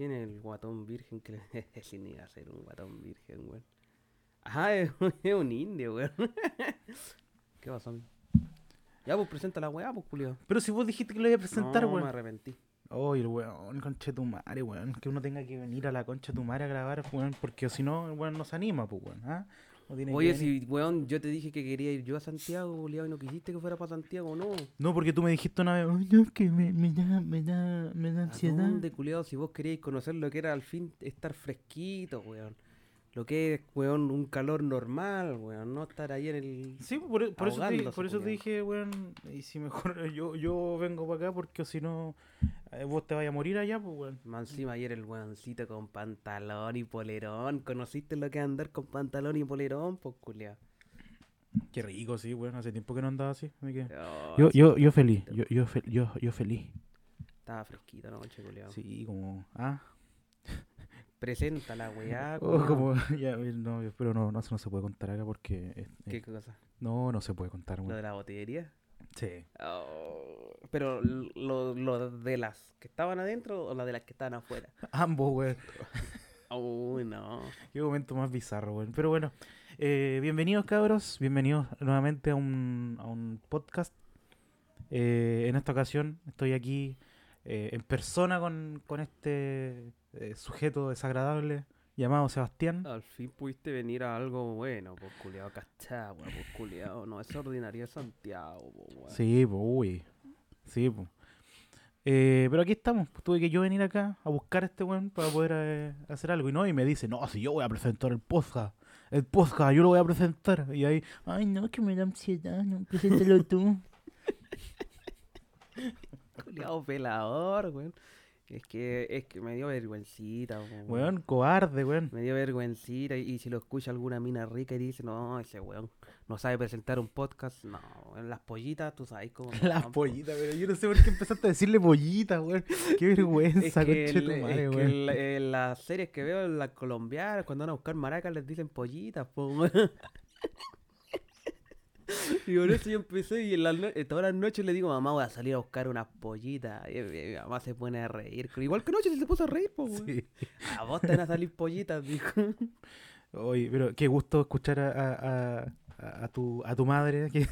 ¿Quién es el guatón virgen que le sin iba a ser un guatón virgen, weón? Ajá, es, es un indio, weón. ¿Qué pasó, amigo? Ya, pues presenta la weá, pues, Julio. Pero si vos dijiste que lo iba a presentar, no, weón. me arrepentí. Oye, el weón, concha de tu madre, weón. Que uno tenga que venir a la concha de tu madre a grabar, weón. Porque si no, el weón no se anima, pues, weón. ¿ah? No tiene que Oye, si, weón, yo te dije que quería ir yo a Santiago, Julio, y no quisiste que fuera para Santiago, no. No, porque tú me dijiste una vez, "Ay, no, es que me, me da, me da, me da ¿A ansiedad. dónde, culiado, si vos queríais conocer lo que era al fin estar fresquito, weón? Lo que es, weón, un calor normal, weón, no estar ahí en el... Sí, por, por eso, te, por eso te dije, weón, y si mejor yo, yo vengo para acá porque si no, eh, vos te vayas a morir allá, pues, weón. Más encima ayer el weoncito con pantalón y polerón. ¿Conociste lo que es andar con pantalón y polerón? Pues, culiao. Qué rico, sí, weón. Hace tiempo que no andaba así. así que- Oh, Yo, yo, yo feliz, yo, yo, fe- yo, yo feliz. Estaba fresquito anoche, culiao. Sí, como, ah, Presenta la weá, oh, como, ya, no, pero no, no, eso no se puede contar acá porque, ¿Qué cosa? no, no se puede contar, ¿Lo de weón. la botillería? Sí. Oh, pero lo, lo de las que estaban adentro o las de las que estaban afuera. Ambos, weón. Uy, no. Qué momento más bizarro, weón. Pero bueno, eh, bienvenidos cabros, bienvenidos nuevamente a un, a un podcast. Eh, en esta ocasión estoy aquí eh, en persona con, con este eh, sujeto desagradable llamado Sebastián. Al fin pudiste venir a algo bueno, pues culiao, cachagua, pues culiao. No es ordinaria Santiago, pues weón. Sí, pues, uy. Sí, pues. Eh, pero aquí estamos, pues, tuve que yo venir acá a buscar a este weón para poder eh, hacer algo. Y no, y me dice, no, si yo voy a presentar el podcast, el podcast, yo lo voy a presentar. Y ahí, ay, no, que me da ansiedad, no, preséntalo tú. Culiao pelador, weón. Es que, es que me dio vergüencita, weón. Weón, cobarde, weón. Me dio vergüencita y, y si lo escucha alguna mina rica y dice, no, ese weón no sabe presentar un podcast, no, en las pollitas, tú sabes cómo. Las pollitas, pero yo no sé por qué empezaste a decirle pollitas, weón. Qué vergüenza, Es que, conche el- tu es madre, que weón. la- en las series que veo, en las colombianas, cuando van a buscar maracas, les dicen pollitas, po, weón. Y por eso yo empecé y en no- eh, todas las noches le digo, mamá, voy a salir a buscar unas pollitas. Y, mi mamá se pone a reír. Igual que anoche se puso a reír. Sí. A vos te van a salir pollitas, dijo. Oye, pero qué gusto escuchar a, a, a- tu, a tu madre que,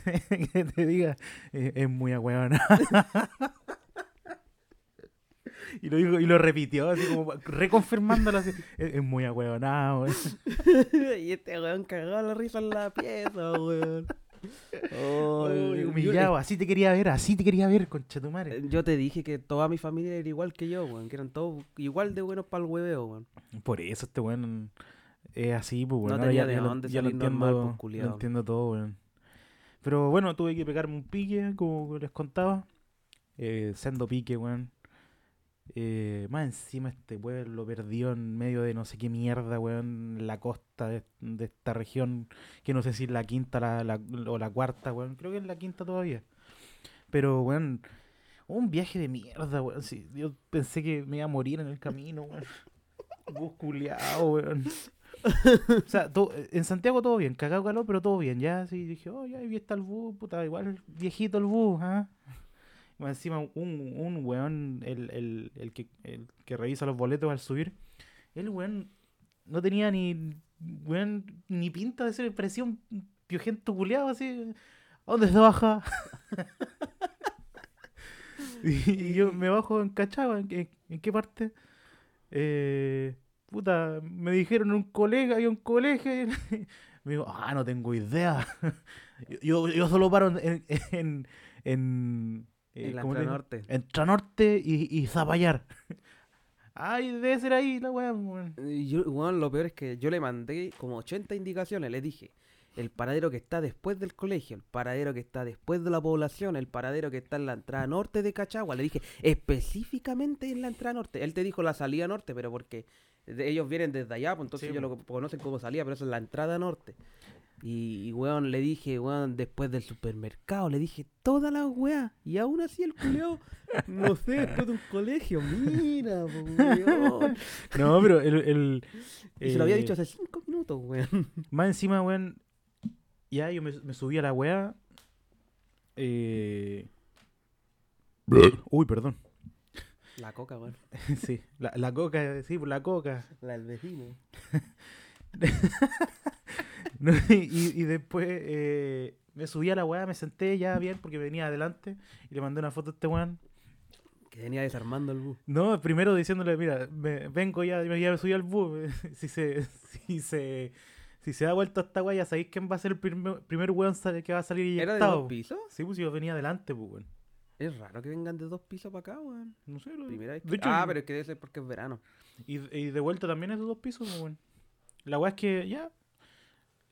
que te diga, eh, es muy ahueona. y, lo dijo, y lo repitió, así como reconfirmándolo así, es, es muy ahueonado. y este weón cagaba la risa en la pieza, weón. Humillado, así te quería ver, así te quería ver, concha tu madre. eh, Yo te dije que toda mi familia era igual que yo, weón. Que eran todos igual de buenos para el hueveo, weón. Por eso este weón es así, pues No weón. ahora tenía ya, de lo- dónde lo salir normal, entiendo, pues, lo culiao. entiendo todo, weón. Pero bueno, tuve que pegarme un pique, como les contaba. Eh, sendo pique, weón. Eh, más encima este pueblo perdido en medio de no sé qué mierda, weón, la costa de, esta región, que no sé si es la quinta la, la- o la cuarta, weón, creo que es la quinta todavía. Pero, weón, un viaje de mierda, weón. sí, yo pensé que me iba a morir en el camino, weón. Bus culiao, weón. O sea, en Santiago todo bien, cagado calor, pero todo bien. Ya, sí, dije, oh, ya, ahí está el bus, puta, igual viejito el bus, ¿ah? Encima, un, un weón, el, el, el, que, el que revisa los boletos al subir, el weón no tenía ni, weón, ni pinta de ser, parecía un piojento culiado así. ¿A dónde se baja? y, yo me bajo en Cachagua, ¿en, en qué parte? Eh, puta, me dijeron un colega y un colegio. me digo, ah, no tengo idea. yo, yo solo paro en, eh, En la ¿cómo te digo? Norte. Entre Norte y, y Zapallar. Ay, debe ser ahí la weá, weón. Y yo, weón, lo peor es que yo le mandé como 80 indicaciones. Le dije, el paradero que está después del colegio, el paradero que está después de la población, el paradero que está en la entrada norte de Cachagua. Le dije, específicamente en la entrada norte. Él te dijo la salida norte, pero porque ellos vienen desde allá, pues entonces Sí, ellos po. lo conocen como salida, pero eso es la entrada norte. Y, y, weón, le dije, weón, después del supermercado, le dije toda la weá. Y aún así el culeo, no sé, después de un colegio, mira, po, weón. No, pero el. el Y se lo había eh, dicho hace cinco minutos, weón. Más encima, weón. Ya yo me, me subí a la weá. Eh... Uy, perdón. La coca, weón. sí, la, la coca, sí, pues la coca. La del vecino. No, y, y después eh, me subí a la weá, me senté ya bien porque venía adelante y le mandé una foto a este weón. Que venía desarmando el bus. No, primero diciéndole, mira, me- vengo ya, ya me subí al bus. si se, si se, si se da vuelta esta weá, ya sabéis quién va a ser el primer, primer weón que va a salir ¿Era de dos pisos? Sí, pues yo venía adelante, pues weón. Es raro que vengan de dos pisos para acá, weón. No sé, lo- Primera vez de que- hecho, Ah, pero es que debe ser porque es verano. y, y de vuelta también es de dos pisos, pues, weón. La weá es que ya.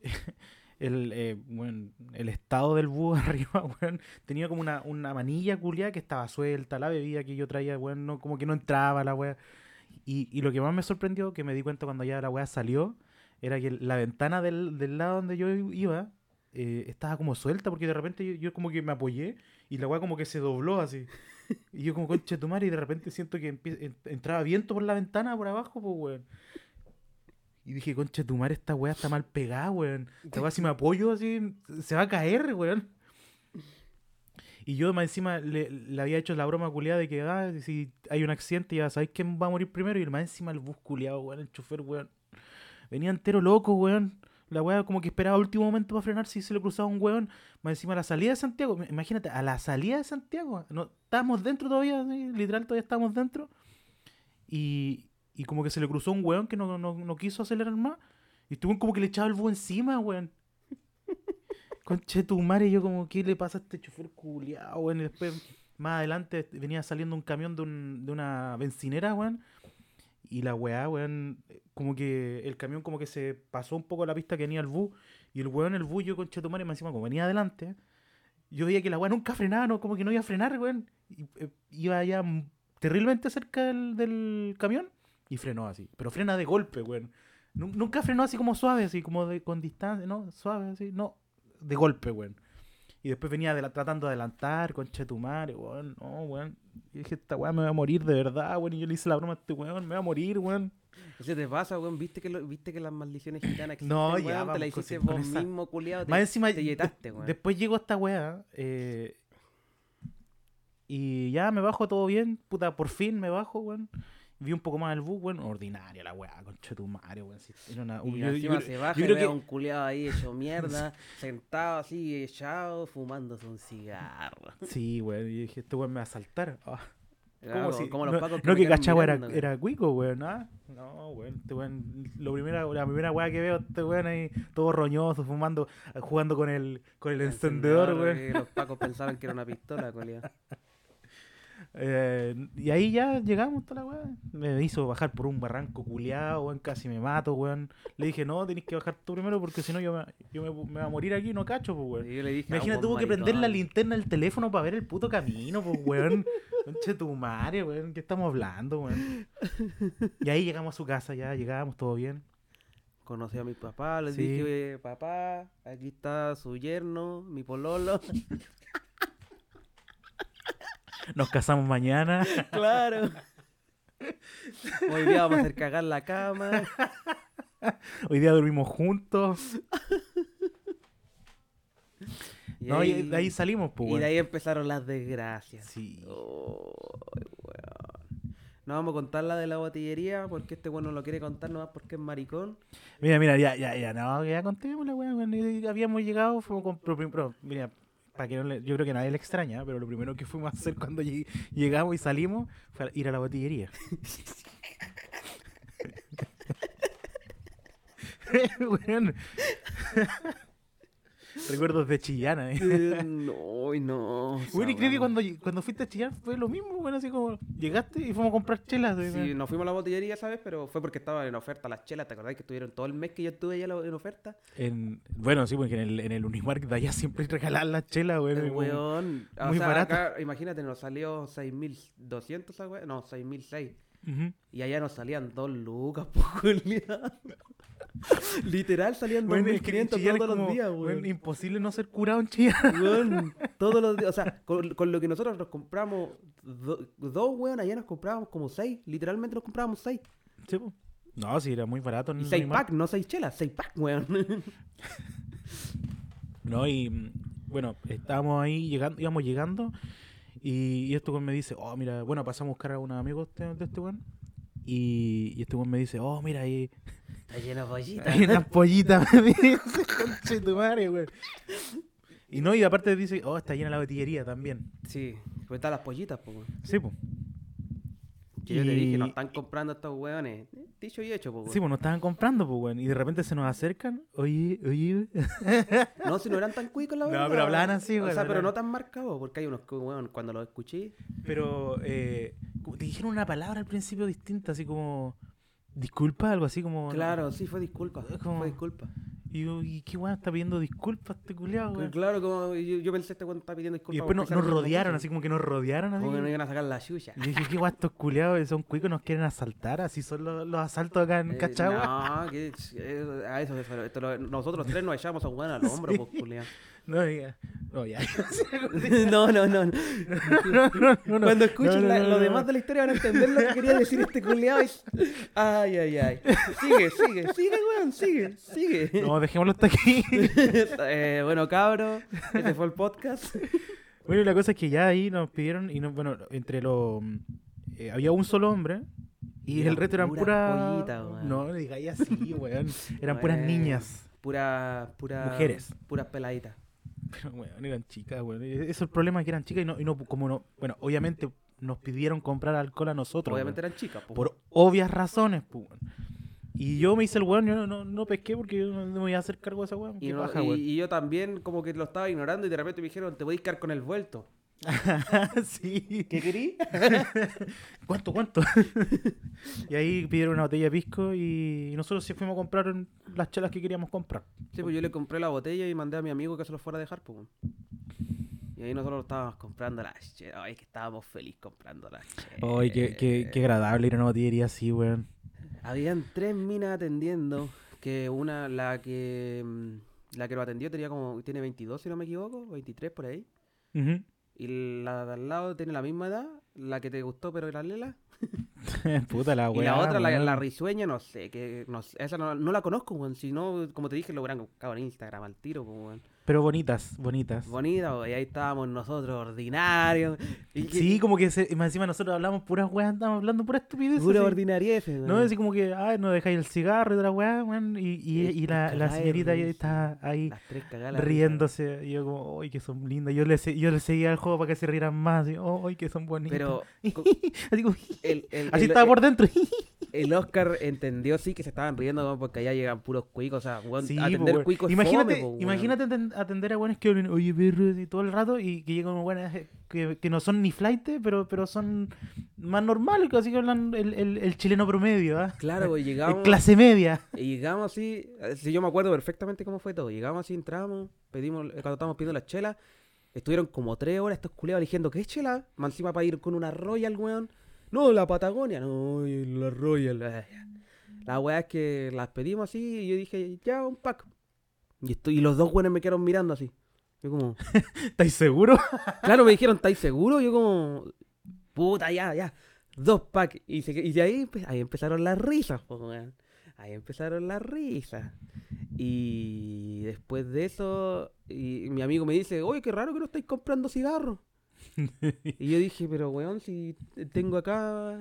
El, eh, weón, el estado del búho arriba, weón, tenía como una, una manilla culiada que estaba suelta, la bebida que yo traía, weón, no, como que no entraba la weá. Y, y lo que más me sorprendió, que me di cuenta cuando ya la weá salió, era que la ventana del, del lado donde yo iba eh, estaba como suelta, porque de repente yo, como que me apoyé y la weá como que se dobló así. Y yo como concha de tu madre y de repente siento que entraba viento por la ventana por abajo, pues weón. Y dije, concha tu madre, esta weá está mal pegada, weón. Esta weá si me apoyo así, se va a caer, weón. Y yo más encima le, le había hecho la broma culiada de que ah, si hay un accidente ya sabéis quién va a morir primero. Y más encima el bus culiado, weón, el chofer, weón. Venía entero loco, weón. La weá como que esperaba último momento para frenar si se le cruzaba un weón. Más encima a la salida de Santiago. Imagínate, a la salida de Santiago. No, estábamos dentro todavía, así, literal todavía estábamos dentro. Y, y como que se le cruzó un weón que no, no, no quiso acelerar más. Y estuvo como que le echaba el bus encima, weón. Conche tu madre, yo como, ¿qué le pasa a este chofer culiao, weón? Y después, más adelante, venía saliendo un camión de, un- de una bencinera, weón. Y la weá, weón, eh, como que el camión como que se pasó un poco la pista que venía el bus. Y el weón, el bus, yo con Chetumare, más encima, como venía adelante, yo veía que la weá nunca frenaba, no, como que no iba a frenar, weón. Y, eh, iba ya terriblemente cerca del, del camión y frenó así. Pero frena de golpe, weón. Nun- Nunca frenó así como suave, así como de, con distancia, no, suave, así, no, de golpe, weón. Y después venía de la- tratando de adelantar, con Chetumare, weón, no, weón. Y dije, esta weá me va a morir de verdad, weón. Y yo le hice la broma a este weón, me va a morir, weón. ¿Qué te pasa, weón? ¿Viste que, lo- ¿Viste que las maldiciones gitanas existen, No, weón? ya, Te la hiciste vos esa- mismo, culiado. Te, Más encima, te yetaste, weón. después llegó esta weá, eh, y ya me bajo todo bien, puta, por fin me bajo, weón. Vi un poco más el bus, weón, ordinaria la weá, con Chetumare, weón. si era una- Y yo- encima yo- se baja yo y creo a que- un culiado ahí hecho mierda, sentado así, echado, fumándose un cigarro. Sí, weón, y dije, este weón me va a saltar. Ah. Claro, ¿Cómo si- como los no, pacos no me que cachagua era, weón. era cuico, weón. Ah, no, weón. Este weón, lo primera, la primera weá que veo, este weón ahí todo roñoso, fumando, jugando con el, con el encendedor, weón. que Los pacos pensaban que era una pistola, culiado. Eh, y ahí ya llegamos toda la weá. Me hizo bajar por un barranco culiado, weón. Casi me mato, weón. Le dije, no, tenés que bajar tú primero porque si no yo, me, yo me, me voy a morir aquí, no cacho, pues, weón. Y yo le dije, Imagina, "Ah, tuvo que prender la maricón". linterna del teléfono para ver el puto camino, pues, weón. Conche tu madre, weón. ¿Qué estamos hablando, weón? Y ahí llegamos a su casa, ya llegamos, todo bien. Conocí a mi papá, les Sí. dije, papá, aquí está su yerno, mi pololo. Nos casamos mañana. claro. Hoy día vamos a hacer cagar la cama. Hoy día dormimos juntos. Y no, y de ahí salimos, pues, y de ahí empezaron las desgracias. Sí. Oh, weón. No vamos a contar la de la botillería porque este weón no lo quiere contar nomás porque es maricón. Mira, mira, ya, ya, ya, no, ya contemos la weá, Habíamos llegado, fuimos con. Pero, pero, mira, para que no le- yo creo que nadie le extraña, pero lo primero que fuimos a hacer cuando lleg- llegamos y salimos fue ir a la botillería. Weón. Recuerdos de Chillana, eh. Eh, no, no. Bueno, y creo que cuando, cuando fuiste a Chillán fue lo mismo, bueno, así como llegaste y fuimos a comprar chelas. de- Sí, nos fuimos a la botillería, ¿sabes? Pero fue porque estaban en oferta las chelas. ¿Te acordás que estuvieron todo el mes que yo estuve allá en oferta? En, bueno, sí, porque en el, en el Unimark de allá siempre regalaban las chelas, weón. El y como- weón. muy sea, barato. acá, imagínate, nos salió 6.200 esa weá. No, 6.600. Ujú. Y allá nos salían 2 lucas, po, Julián. Literal salían Bueno, es que en 2.500 Chillán es todos los días, weón, imposible no ser curado en Chillán. Weón, todos los días. O sea, con, con lo que nosotros nos compramos do- dos, weón, allá nos comprábamos como 6. Literalmente nos comprábamos 6. Sí, po. No, sí, era muy barato. Y el 6 Unimark. pack, no 6 chelas, 6 pack, weón. No, y mm, bueno, estábamos ahí llegando, íbamos llegando Y, y este weón me dice, oh, mira, bueno, pasamos a buscar a unos amigos de, de este weón. Y, y este weón me dice, oh, mira, ahí Está lleno de pollitas. hay unas pollitas. me dice, conche tu madre, weón. Y no, y aparte dice, oh, está llena la botillería también. Sí, pues están las pollitas, pues. weón. Sí, pues. Que yo te dije, no Y- están comprando estos hueones. Dicho y hecho, pues. Sí, pues nos estaban comprando, pues, weón. Y de repente se nos acercan. Oye, oye. No, si no eran tan cuicos, la No, verdad. pero hablaban así, O weón, sea, pero no tan marcados, porque hay unos que, weón, cuando los escuché. Pero eh, te dijeron una palabra al principio distinta, así como. Disculpa, algo así como. Claro, sí, fue disculpa. Como- Fue disculpa. Y yo, ¿y qué weón está pidiendo disculpas este culiado, weón? Claro, como yo, yo pensé este weón está pidiendo disculpas. Y después nos, nos rodearon, así como que nos rodearon. Así. Como que no iban a sacar la chucha. Y dije, ¿qué guay estos culiados? Son cuicos, nos quieren asaltar. Así son los, los asaltos acá en Eh, Cachagua. No, que eh, a eso, eso, nosotros tres nos echamos a weón al hombro, Sí. pues, culiao. No, diga. No, ya. No, no, no. Cuando escuchen la- lo demás de la historia van a entender lo que quería decir este culiao. y- Ay, ay, ay. Sigue, sigue, sigue, weón, sigue, sigue. No, dejémoslo hasta aquí. Eh, bueno, cabro, este fue el podcast. Bueno, y la cosa es que ya ahí nos pidieron, y no, bueno, entre los. eh, había un solo hombre, y el resto eran puras puras. pollitas, weón. no, no digáis así, weón. Eran puras Bueno, niñas. Pura, pura. Mujeres. Puras peladitas. Pero, weón, eran chicas, weón. Eso es el problema, que eran chicas y no, y no, como no. Bueno, obviamente nos pidieron comprar alcohol a nosotros. Obviamente weón, eran chicas, po. por obvias razones, pues, weón. Y yo me hice el weón, yo no, no, no pesqué porque yo no me voy a hacer cargo de esa weón. Y, Qué no- paja, y- weón. y yo también como que lo estaba ignorando y de repente me dijeron, te voy a quedar con el vuelto. sí. ¿Qué querí? ¿Cuánto, cuánto? y ahí pidieron una botella de pisco y nosotros sí fuimos a comprar las chelas que queríamos comprar. Sí, pues yo le compré la botella y mandé a mi amigo que se lo fuera a dejar, pues. Y ahí nosotros estábamos comprando las chelas. Ay, que estábamos felices comprando las chelas. Ay, qué, qué, qué agradable ir a una botillería así, weón. Habían tres minas atendiendo. Que una, la que mm, la que lo atendió tenía como, tiene 22 si no me equivoco, 23 por ahí. Ujú. Y la de al lado tiene la misma edad, la que te gustó pero era lela. Puta la Y weá. la otra, la, risueña, no sé, que no esa no, no la conozco, weón. Si no, como te dije, lo hubieran buscado en Instagram al tiro, pues, weón. Pero bonitas, bonitas. Bonita, weón, y ahí estábamos nosotros ordinarios. Y que- Sí, como que se, encima nosotros hablamos puras weas, estamos hablando pura estupidez. Pura ordinariez. No, así como que, ay, no dejáis el cigarro y la weá, weón. Y, y, y la, la señorita ahí está ahí riéndose. Y yo como, ay, que son lindas. Yo le, yo le seguía el juego para que se rieran más. Y, ay, que son bonitas. Pero así como, el, el, así el- estaba por dentro. El Oscar entendió sí que se estaban riendo porque allá llegan puros cuicos, o sea, weón, Sí, atender weón. cuicos imagínate, fome, po, weón. imagínate aten- atender a buenos que hablan, oye, perro, y todo el rato, y que llegan buenas que, que no son ni flight, pero, pero son más normales, que así que hablan el, el, el chileno promedio, ¿ah? Claro, pues Eh, llegamos. clase media. Y llegamos así, eh, si yo me acuerdo perfectamente cómo fue todo. Llegamos así, entramos, pedimos, eh, cuando estábamos pidiendo las chelas, estuvieron como tres horas estos culeados eligiendo qué chela, más encima para ir con una Royal, weón. No, la Patagonia, no, la Royal. eh. La weá es que las pedimos así y yo dije, ya, un pack. Y, estoy, y los dos weones me quedaron mirando así. Yo como, ¿Estáis seguros? claro, me dijeron, ¿estáis seguros? Yo como, puta, ya, ya. Dos packs. Y, se- y de ahí, ahí empezaron las risas, weón. Ahí empezaron las risas. Y después de eso, y mi amigo me dice, oye, qué raro que no estáis comprando cigarros. Y yo dije, pero weón, si tengo acá,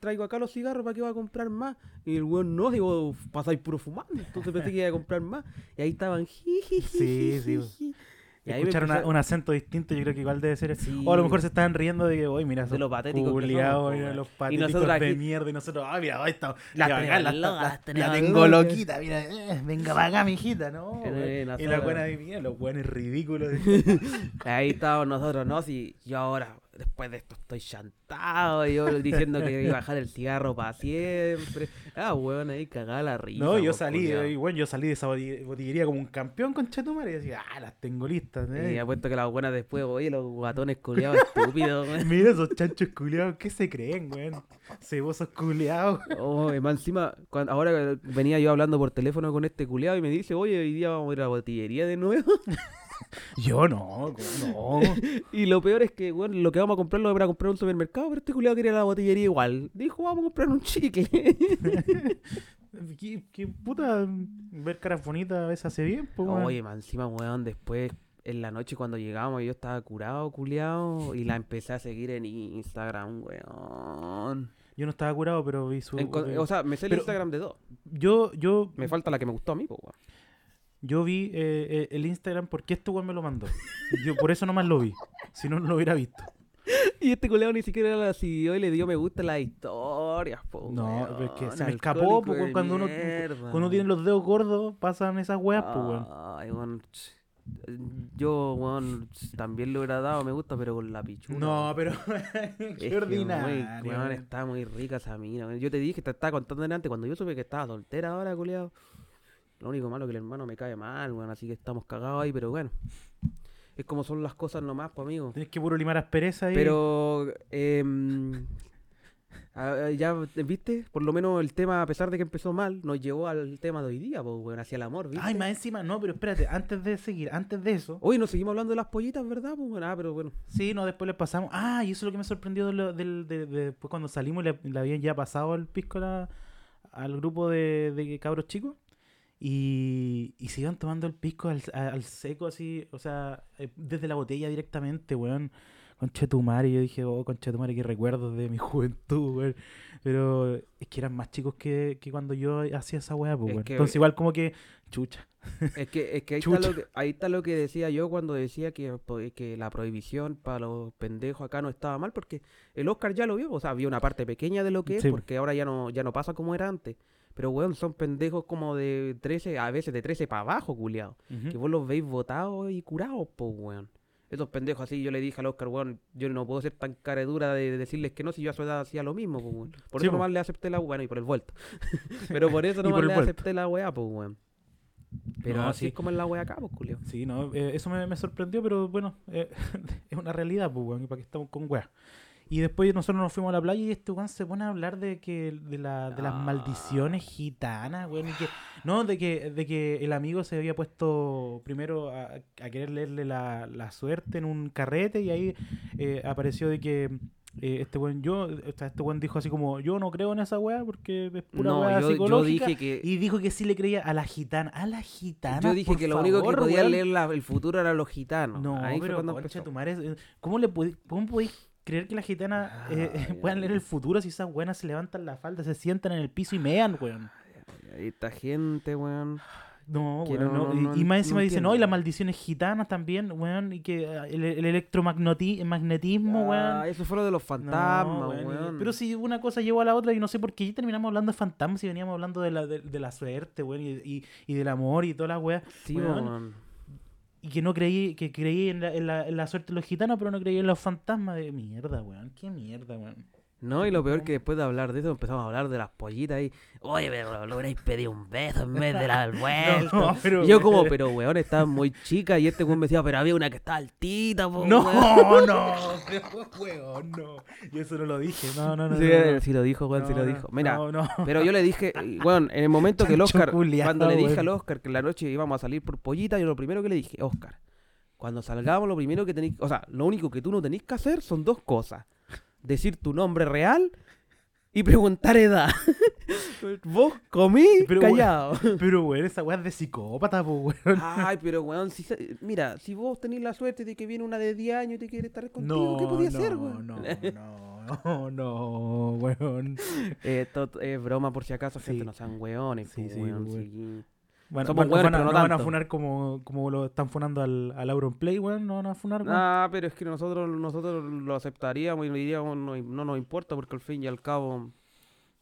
traigo acá los cigarros, ¿para qué voy a comprar más? Y el weón no, digo, pasáis puro fumando. Entonces pensé que iba a comprar más. Y ahí estaban, Sí, sí. sí. Y Escuchar una- un acento distinto, yo creo que igual debe ser. Sí. O a lo mejor se estaban riendo de que, oye, mira, De lo mira, weón. los Y patéticos de aquí- mierda. Y nosotros, ah, mira, ahí está. La, la- la tenemos tengo loquita, mira, eh, venga para acá, mijita, ¿no? Eh, y la buena de mira, los buenos ridículos. Ahí estábamos nosotros, ¿no? Si yo ahora, después de esto, estoy chantado. Y yo diciendo que iba a bajar el cigarro para siempre. Ah, weón, ahí cagada la risa. No, yo salí, culiao. eh, bueno, yo salí de esa boti- botillería como un campeón con Chetumare y decía, ah, las tengo listas, Y eh. apuesto que las buenas después, oye, los guatones culiados estúpidos, weón. Mira esos chanchos culiados, ¿qué se creen, weón? Cebosos culiados. Oh, y más encima, cuando, ahora venía yo hablando por teléfono con este culiado y me dice, oye, hoy día vamos a ir a la botillería de nuevo. Yo no, no. y lo peor es que, bueno, lo que vamos a comprar lo vamos a comprar en un supermercado, pero este culiado quería la botillería igual. Dijo, vamos a comprar un chicle. ¿Qué, qué puta ver caras bonitas a veces hace bien, pues. Oye, más encima, weón, después en la noche cuando llegamos yo estaba curado, culiado, y la empecé a seguir en Instagram, weón. Yo no estaba curado, pero vi su. O sea, me sé el Instagram de dos. yo, yo, Me falta la que me gustó a mí, po, weón. Yo vi eh, eh, el Instagram porque este weón me lo mandó. Yo por eso nomás lo vi. Si no, no lo hubiera visto. Y este culiado ni siquiera la siguió y le dio me gusta a las historias, po, No, weón. es que se me escapó, po, de cuando uno- mierda. Cuando uno tiene los dedos gordos, pasan esas weas, pues weón. Ay, weón. Yo, weón, también le hubiera dado me gusta, pero con la pichula. No, pero. Qué que, ordinario. weón, está muy rica esa mina. Yo te dije, te estaba contando delante, cuando yo supe que estaba soltera ahora, culiado. Lo único malo es que el hermano me cae mal, weón, así que estamos cagados ahí, pero bueno. Es como son las cosas nomás, pues, amigo. Tienes que puro limar aspereza ahí. Pero, ah, ya, ¿viste? Por lo menos el tema, a pesar de que empezó mal, nos llevó al tema de hoy día, pues, weón, hacia el amor, ¿viste? Ay, más encima, no, pero espérate, antes de seguir, antes de eso. Hoy nos seguimos hablando de las pollitas, ¿verdad? Pues, bueno, ah, pero bueno. Sí, no, después le pasamos. Ah, y eso es lo que me sorprendió de lo- del, de, de- después cuando salimos le, le habían ya pasado el pisco la- al grupo de, de cabros chicos. Y, y se iban tomando el pisco al, al seco así, o sea, eh, desde la botella directamente, weón. Conchetumare, yo dije, oh, conchetumare, qué recuerdos de mi juventud, weón. Pero es que eran más chicos que, que cuando yo hacía esa weá, pues, Es que- Entonces igual como que, chucha. Es que, es que, ahí, está lo que ahí está lo que decía yo cuando decía que, po- que la prohibición para los pendejos acá no estaba mal, porque el Oscar ya lo vio, o sea, vio una parte pequeña de lo que es, porque ahora ya no, ya no pasa como era antes. Pero, weón, son pendejos como de 13, a veces de 13 para abajo, culiao. Que vos los veis votados y curados, pues, weón. Esos pendejos así, yo le dije al Oscar, weón, yo no puedo ser tan caredura de decirles que no, si yo a su edad hacía lo mismo, pues, weón. Por Sí, eso po. nomás le acepté la bueno y por el vuelto. Pero por eso nomás por le vuelto. acepté la weá, pues, weón. Pero No, así sí. es como es la weá acá, pues, culio. Sí, no, eh, eso me, me sorprendió, pero bueno, eh, es una realidad, pues, weón, y para qué estamos con weas. Y después nosotros nos fuimos a la playa y este weón se pone a hablar de que de, la, de las Ah. maldiciones gitanas, weón, y que, no, de que, de que el amigo se había puesto primero a, a querer leerle la, la suerte en un carrete y ahí eh, apareció de que eh, este weón, yo, este weón dijo así como, yo no creo en esa wea porque es pura No, yo, yo dije que... Y dijo que sí le creía a la gitana. A la gitana. Yo dije por que lo único que podía weón. leer la- el futuro era los gitanos. No, Ahí fue pero cuando concha empezó. tu madre, eh, ¿cómo, le podí- ¿cómo podéis creer que las gitanas eh, Ay, puedan leer el futuro si esas buenas se levantan la falda, se sientan en el piso y mean, weón? Ahí está gente, weón. No, weón, no- no, no- y- más en- encima dicen, no, y las maldiciones gitanas también, weón, y que eh, el, el electromagnetismo, weón. Ah, eso fue lo de los fantasmas, weón, y- weón. Pero si una cosa llevó a la otra y no sé por qué terminamos hablando de fantasmas y veníamos hablando de la, de, de la suerte, weón, y, y, y del amor y toda la weá. Sí, weón. weón. Y que no creí, que creí en la, en la, en la suerte de los gitanos, pero no creí en los fantasmas de mierda, weón. Qué mierda, weón. No, y lo peor que después de hablar de eso empezamos a hablar de las pollitas y, oye, pero lo hubierais pedido un beso en vez de la del vuelto. No, yo como, pero weón, estaba muy chica y este weón me decía, pero había una que estaba altita, po, No, weón". no, weón, no. Yo eso no lo dije. No, no, no. Sí, no, no. sí lo dijo, weón, sí lo dijo. Mira, pero yo le dije, weón, en el momento que el Oscar, culiao, cuando le dije weón. al Oscar que en la noche íbamos a salir por pollita, yo lo primero que le dije, Oscar, cuando salgamos lo primero que tenéis, o sea, lo único que tú no tenés que hacer son dos cosas. Decir tu nombre real y preguntar edad. Vos comí Pero, callado. Pero, weón, esa weá es de psicópata, pues, weón. Ay, pero weón, si mira, si vos tenés la suerte de que viene una de 10 años y te quiere estar contigo, No, ¿qué podía no, hacer, weón? no, no, no, weón. Eh, esto es broma por si acaso, gente, no sean weones, sí, weón, weón. sí. Bueno, Somos van pero no van a funar como, como lo están funando al, al Auronplay, weón. No van a funar, weón. Ah, pero es que nosotros nosotros lo aceptaríamos y diríamos no, no nos importa porque al fin y al cabo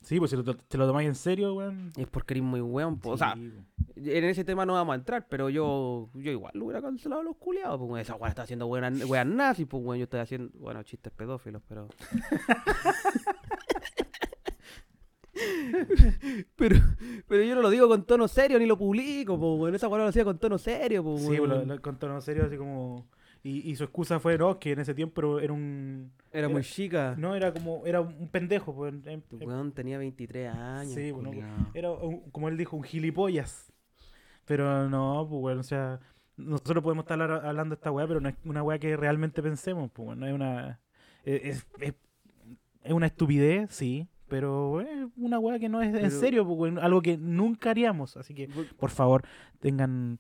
Sí, pues si lo, te lo tomáis en serio, weón. es porque eres muy weón. po. O sea, weón. en ese tema no vamos a entrar, pero yo yo igual lo hubiera cancelado a los culiados. Pues, weón. esa weón está haciendo weas weas nazis, pues weón. Yo estoy haciendo, bueno, chistes pedófilos, pero. pero, pero yo no lo digo con tono serio ni lo publico, weón. Esa weón lo hacía con tono serio, Sí, weón. lo, lo contó en serio, así como. Y, y su excusa fue, no, que en ese tiempo era un. Era muy chica. No, era como. Era un pendejo, pues. em- Weón tenía 23 años. Sí, bueno. Era, un- como él dijo, un gilipollas. Pero no, pues, bueno, o sea. Nosotros podemos estar hablando de esta weá, pero no es una weá que realmente pensemos, pues, bueno, es una. Es, es- es una estupidez, sí, pero es una weá que no es en serio, algo que nunca haríamos. Así que, por favor, tengan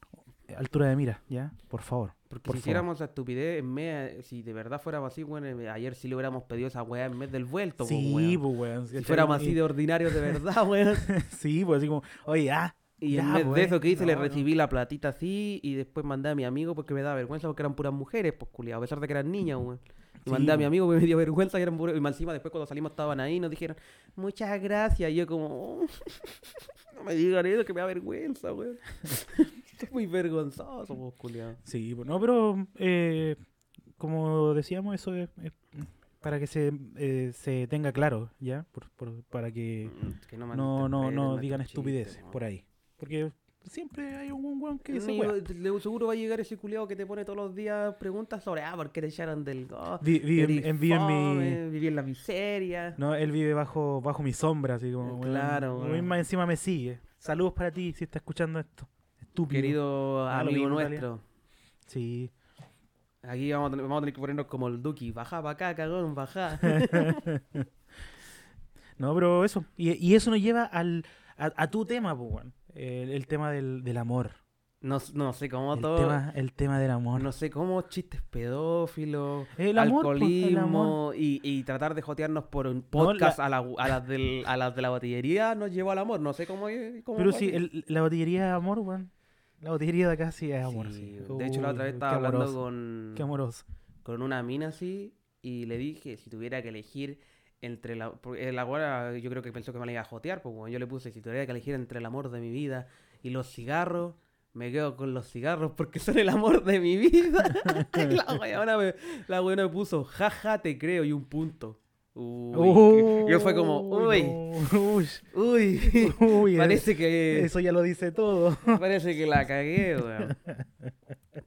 altura de mira, ¿ya? Por favor. Porque por si favor. hiciéramos esa estupidez, en vez, si de verdad fuéramos así, bueno, eh, ayer sí le hubiéramos pedido esa weá en vez del vuelto, Sí, weón. pues, weón. Si fuéramos así de ordinarios de verdad, weón. Sí, pues así como, oye, ah. Y en Ya, vez pues, de eso que hice, le no. recibí la platita así y después mandé a mi amigo porque me da vergüenza porque eran puras mujeres, pues culiado, a pesar de que eran niñas, weón. Y Sí, mandé a mi amigo que me dio vergüenza y eran puras... Y más encima después cuando salimos estaban ahí y nos dijeron, muchas gracias. Y yo como, "Oh, no me digan eso que me da vergüenza, weón. Estoy muy vergonzoso, pues culiado. Sí, no, pero eh, como decíamos, eso es, es para que se, eh, se tenga claro, ¿ya? Por, por- para que Que no, no, no, no digan estupideces por ahí. Porque siempre hay un weón que weón. de- seguro va a llegar ese culiado que te pone todos los días preguntas sobre, ah, ¿por qué te echaron del go? Vi- vi en- mi- viví en la miseria. No, él vive bajo, bajo mi sombra, así como, Claro, más encima me sigue. Saludos para ti si estás escuchando esto. Estúpido. Querido Ah, amigo mismo, Italia. nuestro. Sí. Aquí vamos a, tener, vamos a tener que ponernos como el Duki. Baja para acá, cagón, baja. No, pero eso. Y, y eso nos lleva al, a, a tu tema, pues, weón. El, el tema del, del amor. No, no sé cómo El todo. tema, el tema del amor. No sé cómo chistes pedófilos, El amor, pues, el alcoholismo amor. y, y tratar de jotearnos por un No, podcast a, la, a, las del, a las de la botillería nos llevó al amor. No sé cómo. cómo Pero sí, el- la botillería de amor, weón. La botillería de acá sí es amor. Sí, sí. De hecho, la otra vez estaba hablando amoroso, con, Qué amoroso. con una mina así y le dije si tuviera que elegir entre la porque la güera yo creo que pensó que me la iba a jotear pues bueno, yo le puse si tuviera que elegir entre el amor de mi vida y los cigarros me quedo con los cigarros porque son el amor de mi vida. La weona me, la weona me puso jaja te creo y un punto. Uy, yo fue como uy no, uy, uy uy, parece que Eso ya lo dice todo. Parece que la cagué, weón.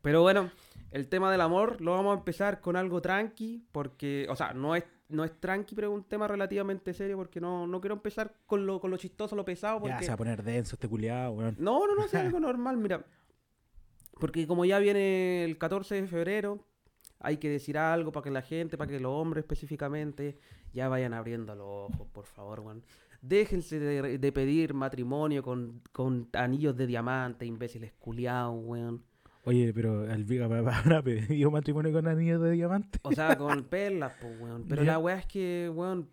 Pero bueno, el tema del amor lo vamos a empezar con algo tranqui, porque, o sea, no es, no es tranqui, pero es un tema relativamente serio, porque no, no quiero empezar con lo, con lo chistoso, lo pesado, porque... Ya se va a poner denso este culiado, weón. No, no, no, es algo normal, mira. Porque como ya viene el 14 de febrero, hay que decir algo para que la gente, para que los hombres específicamente, ya vayan abriendo los ojos, por favor, weón. Déjense de, de pedir matrimonio con, con anillos de diamante, imbéciles culiados, weón. Oye, pero el Viga habrá pedido matrimonio con anillos de diamante. O sea, con perlas, pues, weón. Pero la weá es que, weón,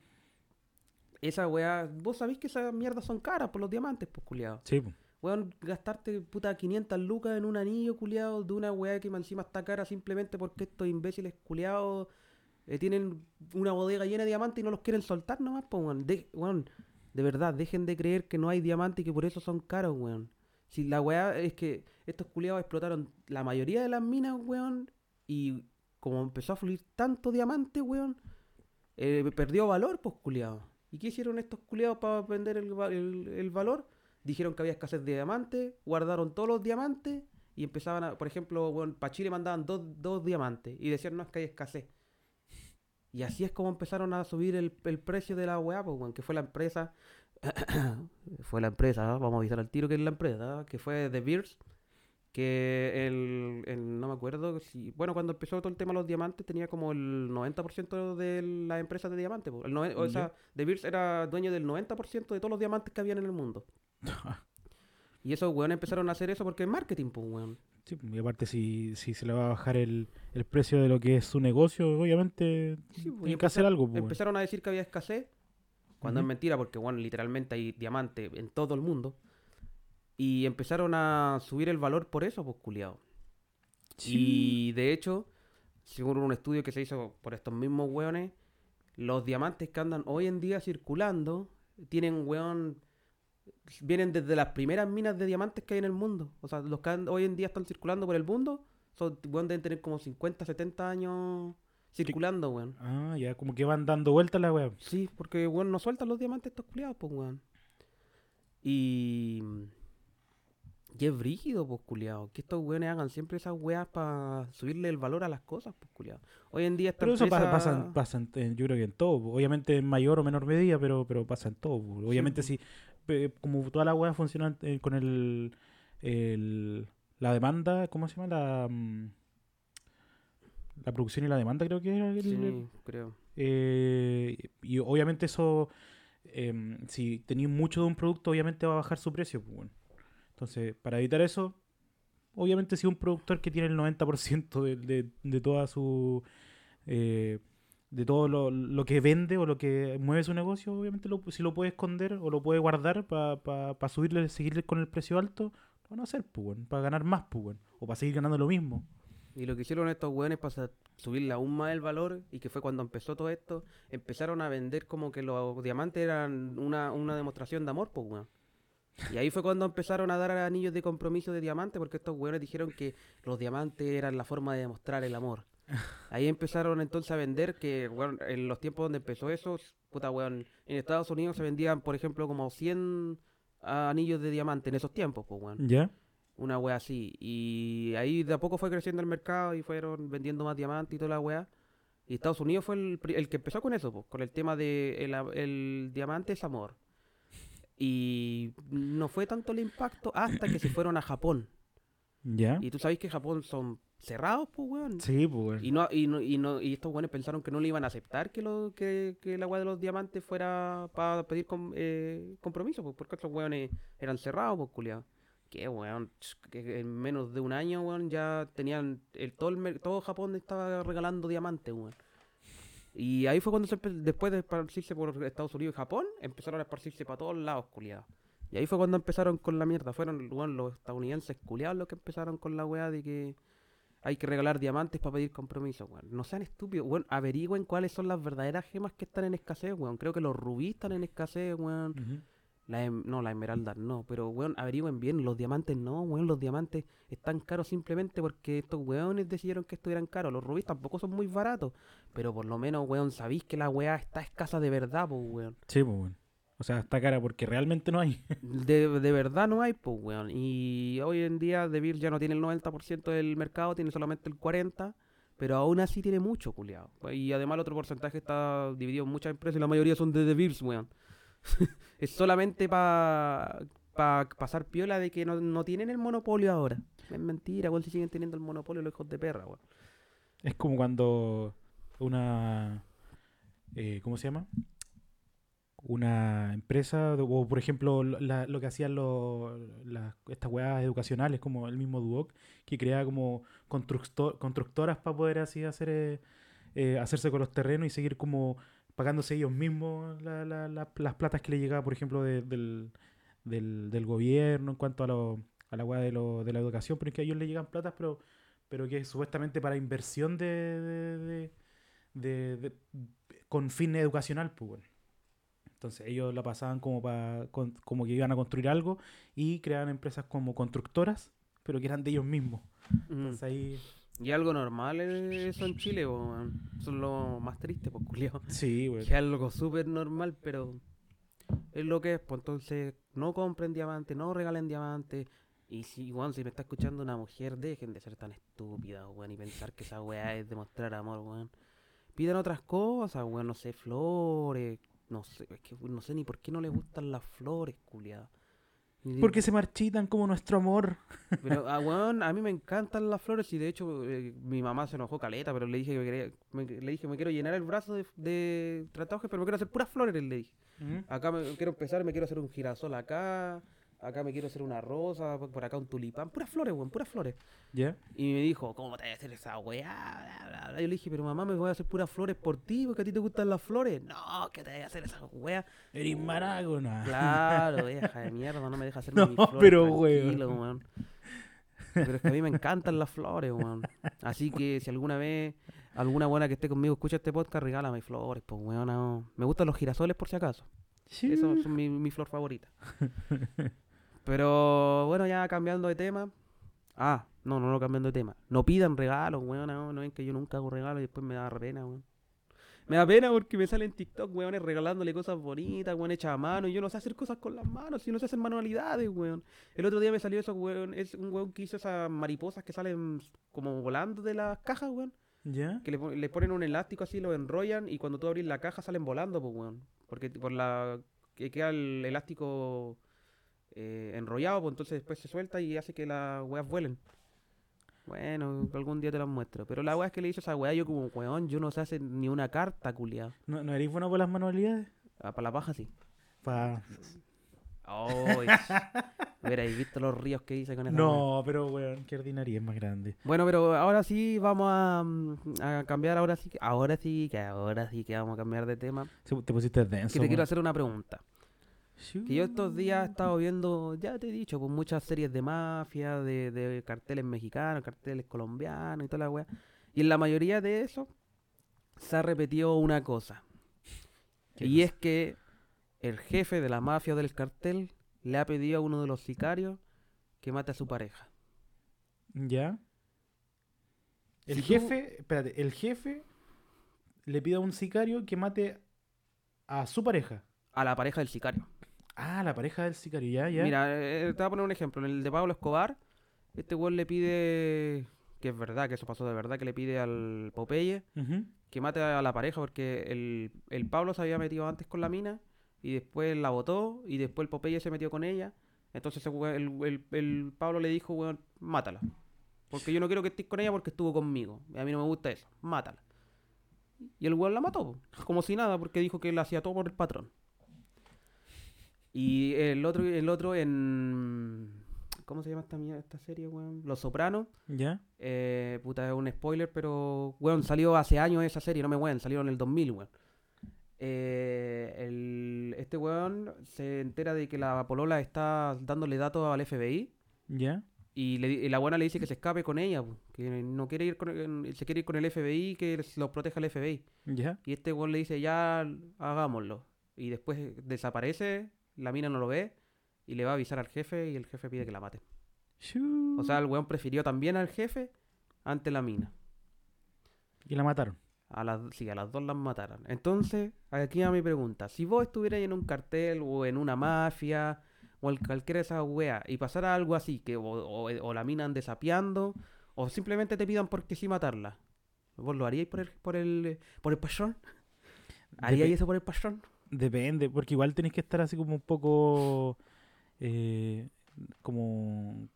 esa weá, vos sabés que esas mierdas son caras por los diamantes, pues, culiados. Sí, po. Weón, gastarte puta 500 lucas en un anillo culiado de una weá que encima está cara simplemente porque estos imbéciles culiados eh, tienen una bodega llena de diamantes y no los quieren soltar nomás, pues weón. De, weón, de verdad, dejen de creer que no hay diamantes y que por eso son caros, weón. Si la weá es que estos culiados explotaron la mayoría de las minas, weón, y como empezó a fluir tanto diamante, weón, eh, perdió valor, pues culiados. ¿Y qué hicieron estos culiados para vender el, el- valor? Dijeron que había escasez de diamantes, guardaron todos los diamantes y empezaban a, por ejemplo, bueno, para Chile mandaban dos, dos diamantes y decían no es que hay escasez. Y así es como empezaron a subir el, el precio de la weá, pues, weón, que fue la empresa, fue la empresa, vamos a avisar al tiro que es la empresa, que fue The Beers, que el, el- no me acuerdo si, bueno, cuando empezó todo el tema de los diamantes tenía como el 90% de las empresas de diamantes, el o sea, The Beers era dueño del 90% de todos los diamantes que habían en el mundo. Y esos weones empezaron a hacer eso porque es marketing, pues, weón. Sí, y aparte si, si se le va a bajar el, el precio de lo que es su negocio, obviamente Sí, pues, tiene que hacer algo. pues. Empezaron a decir que había escasez, cuando es mentira, porque, bueno, literalmente hay diamante en todo el mundo. Y empezaron a subir el valor por eso, pues, culiado. Y de hecho, según un estudio que se hizo por estos mismos weones, los diamantes que andan hoy en día circulando tienen, weón, vienen desde las primeras minas de diamantes que hay en el mundo. O sea, los que hoy en día están circulando por el mundo, son, weón, deben tener como 50, 70 años circulando, weón. Ah, ya, como que van dando vueltas la weá. Sí, porque, weón, no sueltan los diamantes estos culiados, pues, weón. Y... Y es brígido, pues, culiado. Que estos weones hagan siempre esas weas para subirle el valor a las cosas, pues, culiado. Hoy en día esta Pero eso pasa, empresa- pasa, en- pasa en- en- yo creo que en todo. po. Obviamente en mayor o menor medida, pero, pero pasa en todo. po. Obviamente po. si, pe- como toda la weá funciona eh, con el, el- la demanda, ¿cómo se llama? La, mm, la producción y la demanda creo que era. el- Sí, creo. eh, y obviamente eso, em, si tenéis mucho de un producto, obviamente va a bajar su precio. pues, bueno. Entonces, para evitar eso, obviamente si un productor que tiene el 90% de, de, de toda su... eh, de todo lo, lo que vende o lo que mueve su negocio, obviamente lo, si lo puede esconder o lo puede guardar para subirle, seguirle con el precio alto, lo van a hacer, pues, para ganar más, pues, o para seguir ganando lo mismo. Y lo que hicieron estos weones para subirle aún más el valor, y que fue cuando empezó todo esto, empezaron a vender como que los diamantes eran una, una demostración de amor, pues weón. Y ahí fue cuando empezaron a dar anillos de compromiso de diamante, porque estos weones dijeron que los diamantes eran la forma de demostrar el amor. Ahí empezaron entonces a vender que, weón, en los tiempos donde empezó eso, puta weón, en Estados Unidos se vendían, por ejemplo, como 100 anillos de diamante en esos tiempos, pues weón. ¿Ya? Una wea así. Y ahí de a poco fue creciendo el mercado y fueron vendiendo más diamantes y toda la wea. Y Estados Unidos fue el, el que empezó con eso, pues, con el tema de el, el diamante es amor. Y no fue tanto el impacto hasta que se fueron a Japón. ¿Ya? Y tú sabes que Japón son cerrados, pues, weón. Sí, pues, Y no, y no, y no, y estos weones pensaron que no le iban a aceptar que lo, que, que la weá de los diamantes fuera para pedir com- eh, compromiso, pues, porque estos weones eran cerrados, pues, culiao. Que en menos de un año, ya tenían el todo el todo Japón estaba regalando diamantes. Y ahí fue cuando se después de esparcirse por Estados Unidos y Japón, empezaron a esparcirse para todos lados, culiados. Y ahí fue cuando empezaron con la mierda. Fueron los estadounidenses culiados los que empezaron con la weá de que hay que regalar diamantes para pedir compromiso, weón. No sean estúpidos, weón. Averigüen cuáles son las verdaderas gemas que están en escasez, weón. Creo que los rubíes están en escasez, weón. La em- no, las esmeraldas no, pero weón, averigüen bien. Los diamantes no, weón. Los diamantes están caros simplemente porque estos weones decidieron que estuvieran caros. Los rubíes tampoco son muy baratos, pero por lo menos, weón, sabéis que la weá está escasa de verdad, pues, weón. Sí, pues, bueno. O sea, está cara porque realmente no hay. De, de verdad no hay, pues, weón. Y hoy en día De Beers ya no tiene el 90% del mercado, tiene solamente el 40%, pero aún así tiene mucho, culiado. Y además el otro porcentaje está dividido en muchas empresas y la mayoría son de De Beers, weón. es solamente para pasar piola de que no, no tienen el monopolio ahora. Es mentira, weón, si siguen teniendo el monopolio los hijos de perra, weón. Es como cuando una... eh, ¿Cómo se llama? Una empresa, o por ejemplo, lo- que hacían los, estas weas educacionales, como el mismo Duoc, que creaba como constructo- constructoras para poder así hacer eh, eh, hacerse con los terrenos y seguir como pagándose ellos mismos la- la- la- las platas que le llegaba, por ejemplo, de- del, del, del gobierno en cuanto a, lo, a la wea de, lo- de la educación, pero es que a ellos le llegan platas, pero pero que es supuestamente para inversión de, de- de- de- de- con fin educacional, pues bueno. Entonces ellos la pasaban como para como que iban a construir algo y creaban empresas como constructoras, pero que eran de ellos mismos. Mm. Entonces ahí Y algo normal es eso en Chile, weón. Eso es lo más triste, pues, culiao. sí, güey. Que es algo súper normal, pero es lo que es. Pues entonces, no compren diamantes, no regalen diamantes. Y si, weón, si me está escuchando una mujer, dejen de ser tan estúpida, weón, y pensar que esa weá es demostrar amor, weón. Pidan otras cosas, weón, no sé, flores, no sé, es que no sé ni por qué no les gustan las flores, culiadas. Porque se marchitan como nuestro amor. pero, ah, weón, a mí me encantan las flores y de hecho eh, mi mamá se enojó caleta, pero le dije que me quería, me- le dije me quiero llenar el brazo de, de tatuajes, pero me quiero hacer puras flores, le dije. Acá me quiero empezar, me quiero hacer un girasol acá, acá me quiero hacer una rosa, por acá un tulipán, puras flores, weón, puras flores. ¿Ya? Y me dijo, ¿cómo te voy a hacer esa weá? Bla, bla, bla. Yo le dije, pero mamá, me voy a hacer puras flores por ti, porque a ti te gustan las flores. No, que te voy a hacer esa weá. Eres maragona. Claro, vieja de mierda, no me deja hacer No, mis flores pero, weón. Pero es que a mí me encantan las flores, weón. Así que si alguna vez alguna buena que esté conmigo escucha este podcast, regálame flores, pues weón. no. Me gustan los girasoles por si acaso. Sí. Eso son mi, mi flor favorita. Pero bueno, ya cambiando de tema. Ah, no, no, no cambiando de tema. No pidan regalos, weón. No, no ven que yo nunca hago regalos y después me da pena, weón. Me da pena porque me salen TikTok, weones, regalándole cosas bonitas, weón, hechas a mano. Y yo no sé hacer cosas con las manos, si no sé hacer manualidades, weón. El otro día me salió eso, weón. Es un weón que hizo esas mariposas que salen como volando de las cajas, weón. ¿Ya? Que le, le ponen un elástico así, lo enrollan y cuando tú abrís la caja salen volando, pues, weón. Porque por la que queda el elástico eh, enrollado, pues entonces después se suelta y hace que las weas vuelen. Bueno, algún día te las muestro. Pero la wea es que le hizo esa wea, yo como, weón, yo no sé hacer ni una carta, culiado. ¿No, ¿No eres bueno por las manualidades? Ah, para la paja sí. Pa... Oh, Hubierais visto los ríos que hice con esa. No, pero weón, qué ordinaria es más grande. Bueno, pero ahora sí vamos a, a cambiar, ahora sí, ahora sí, que ahora sí que vamos a cambiar de tema. Te pusiste denso. Que te quiero hacer una pregunta. Que yo estos días he estado viendo, ya te he dicho, pues muchas series de mafia, de, de carteles mexicanos, carteles colombianos y toda la weá. Y en la mayoría de eso se ha repetido una cosa. ¿Qué Y cosa? es que el jefe de la mafia o del cartel le ha pedido a uno de los sicarios que mate a su pareja. ¿Ya? El Si tú- jefe, espérate, el jefe le pide a un sicario que mate a su pareja. A la pareja del sicario. Ah, la pareja del sicario, ya, ya. Mira, eh, te voy a poner un ejemplo. En el de Pablo Escobar, este weón le pide, que es verdad, que eso pasó de verdad, que le pide al Popeye que mate a la pareja porque el, el Pablo se había metido antes con la mina y después la botó y después el Popeye se metió con ella. Entonces el, el- el Pablo le dijo, weón, mátala. Porque yo no quiero que estés con ella porque estuvo conmigo. A mí no me gusta eso. Mátala. Y el weón la mató, como si nada, porque dijo que él hacía todo por el patrón. Y el otro, el otro en... ¿Cómo se llama esta, esta serie, weón? Los Sopranos. ¿Ya? Eh, puta, es un spoiler, pero, weón, salió hace años esa serie, no me weón, salió en el 2000, weón. Eh, el- este weón se entera de que la polola está dándole datos al FBI ¿Ya? y, le y la buena le dice que se escape con ella, que no quiere ir con, se quiere ir con el FBI y que los proteja el FBI. ¿Ya? Y este weón le dice, ya hagámoslo. Y después desaparece, la mina no lo ve y le va a avisar al jefe y el jefe pide que la mate. O sea, el weón prefirió también al jefe ante la mina. Y la mataron. A las, sí, a las dos las mataron. Entonces, aquí va mi pregunta. Si vos estuvierais en un cartel o en una mafia o en cualquiera de esas weas y pasara algo así, que o, o- o la mina ande sapeando o simplemente te pidan porque sí matarla, ¿vos lo haríais por el, por el, por el patrón? ¿Haríais eso por el patrón? Depende, porque igual tenés que estar así como un poco. eh, como.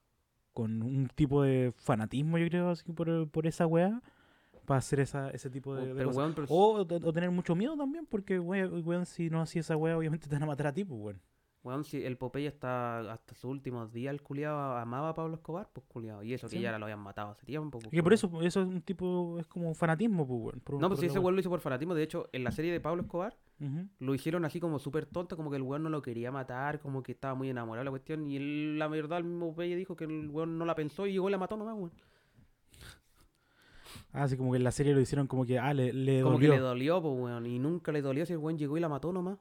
con un tipo de fanatismo, yo creo, así por, por esa weá. Para hacer esa, ese tipo de, de pero, cosas. weón, pero- O, o tener mucho miedo también, porque, weón, weón, si no hacía esa weá, obviamente te van a matar a ti, pues, weón. Weón, si el Popeye está hasta sus últimos días, el culiado amaba a Pablo Escobar, pues culiado. Y eso que ya lo habían matado hace tiempo. pues, Y que por eso, eso es un tipo, es como fanatismo, pues, weón. por- No, pues si ese weón lo hizo por fanatismo. De hecho, en la serie de Pablo Escobar, lo hicieron así como súper tonto, como que el weón no lo quería matar, como que estaba muy enamorado de la cuestión. Y él, la verdad, el mismo Popeye dijo que el weón no la pensó y llegó y la mató nomás, weón. Ah, así como que en la serie lo hicieron como que, ah, le, le Como dolió. que le dolió, pues, weón. Y nunca le dolió si el weón llegó y la mató nomás.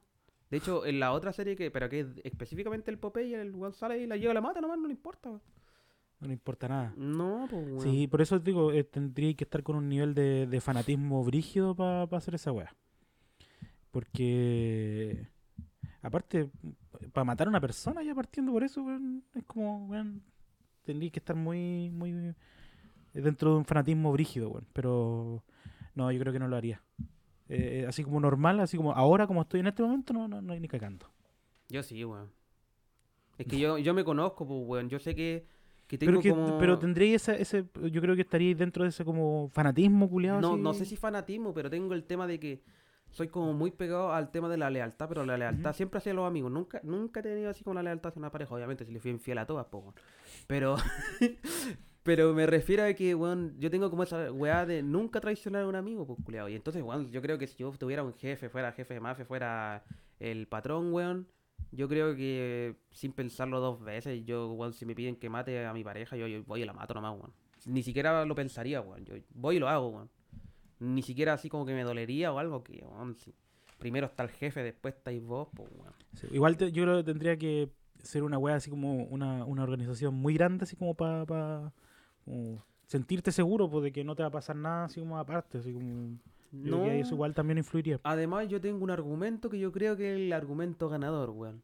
De hecho, en la otra serie, que pero que es específicamente el Popeye, el sale y la llega y la mata nomás, no le importa. No le importa nada. No, pues, weón. Sí, por eso digo, eh, tendría que estar con un nivel de, de fanatismo brígido para hacer esa weá. Porque, aparte, para matar a una persona ya partiendo por eso, weón, es como, weón, tendría que estar muy, muy dentro de un fanatismo brígido, weón. Pero, no, yo creo que no lo haría. Eh, así como normal, así como ahora, como estoy en este momento, no, no, no hay ni cagando. Yo sí, weón. Es que yo, yo me conozco, pues, weón. Yo sé que, que tengo Pero, que, como... pero tendría ese, ese, yo creo que estaría dentro de ese como fanatismo, culiado. No, no sé si fanatismo, pero tengo el tema de que soy como muy pegado al tema de la lealtad, pero la lealtad Ujú. siempre hacia los amigos. Nunca, nunca he tenido así como la lealtad hacia una pareja. Obviamente, si le fui infiel a todas, pues, weón. Pero, pero me refiero a que, weón, yo tengo como esa weá de nunca traicionar a un amigo, pues, culiado. Y entonces, weón, yo creo que si yo tuviera un jefe, fuera jefe de mafia, fuera el patrón, weón, yo creo que sin pensarlo dos veces, yo, weón, si me piden que mate a mi pareja, yo, voy y la mato nomás, weón. Ni siquiera lo pensaría, weón. Yo voy y lo hago, weón. Ni siquiera así como que me dolería o algo que, weón, primero está el jefe, después estáis vos, pues, weón. Igual yo creo que tendría que ser una wea así como una, una organización muy grande, así como para sentirte seguro pues, de que no te va a pasar nada así como aparte. Así como, No. que eso igual también influiría. Además, yo tengo un argumento que yo creo que es el argumento ganador, weón.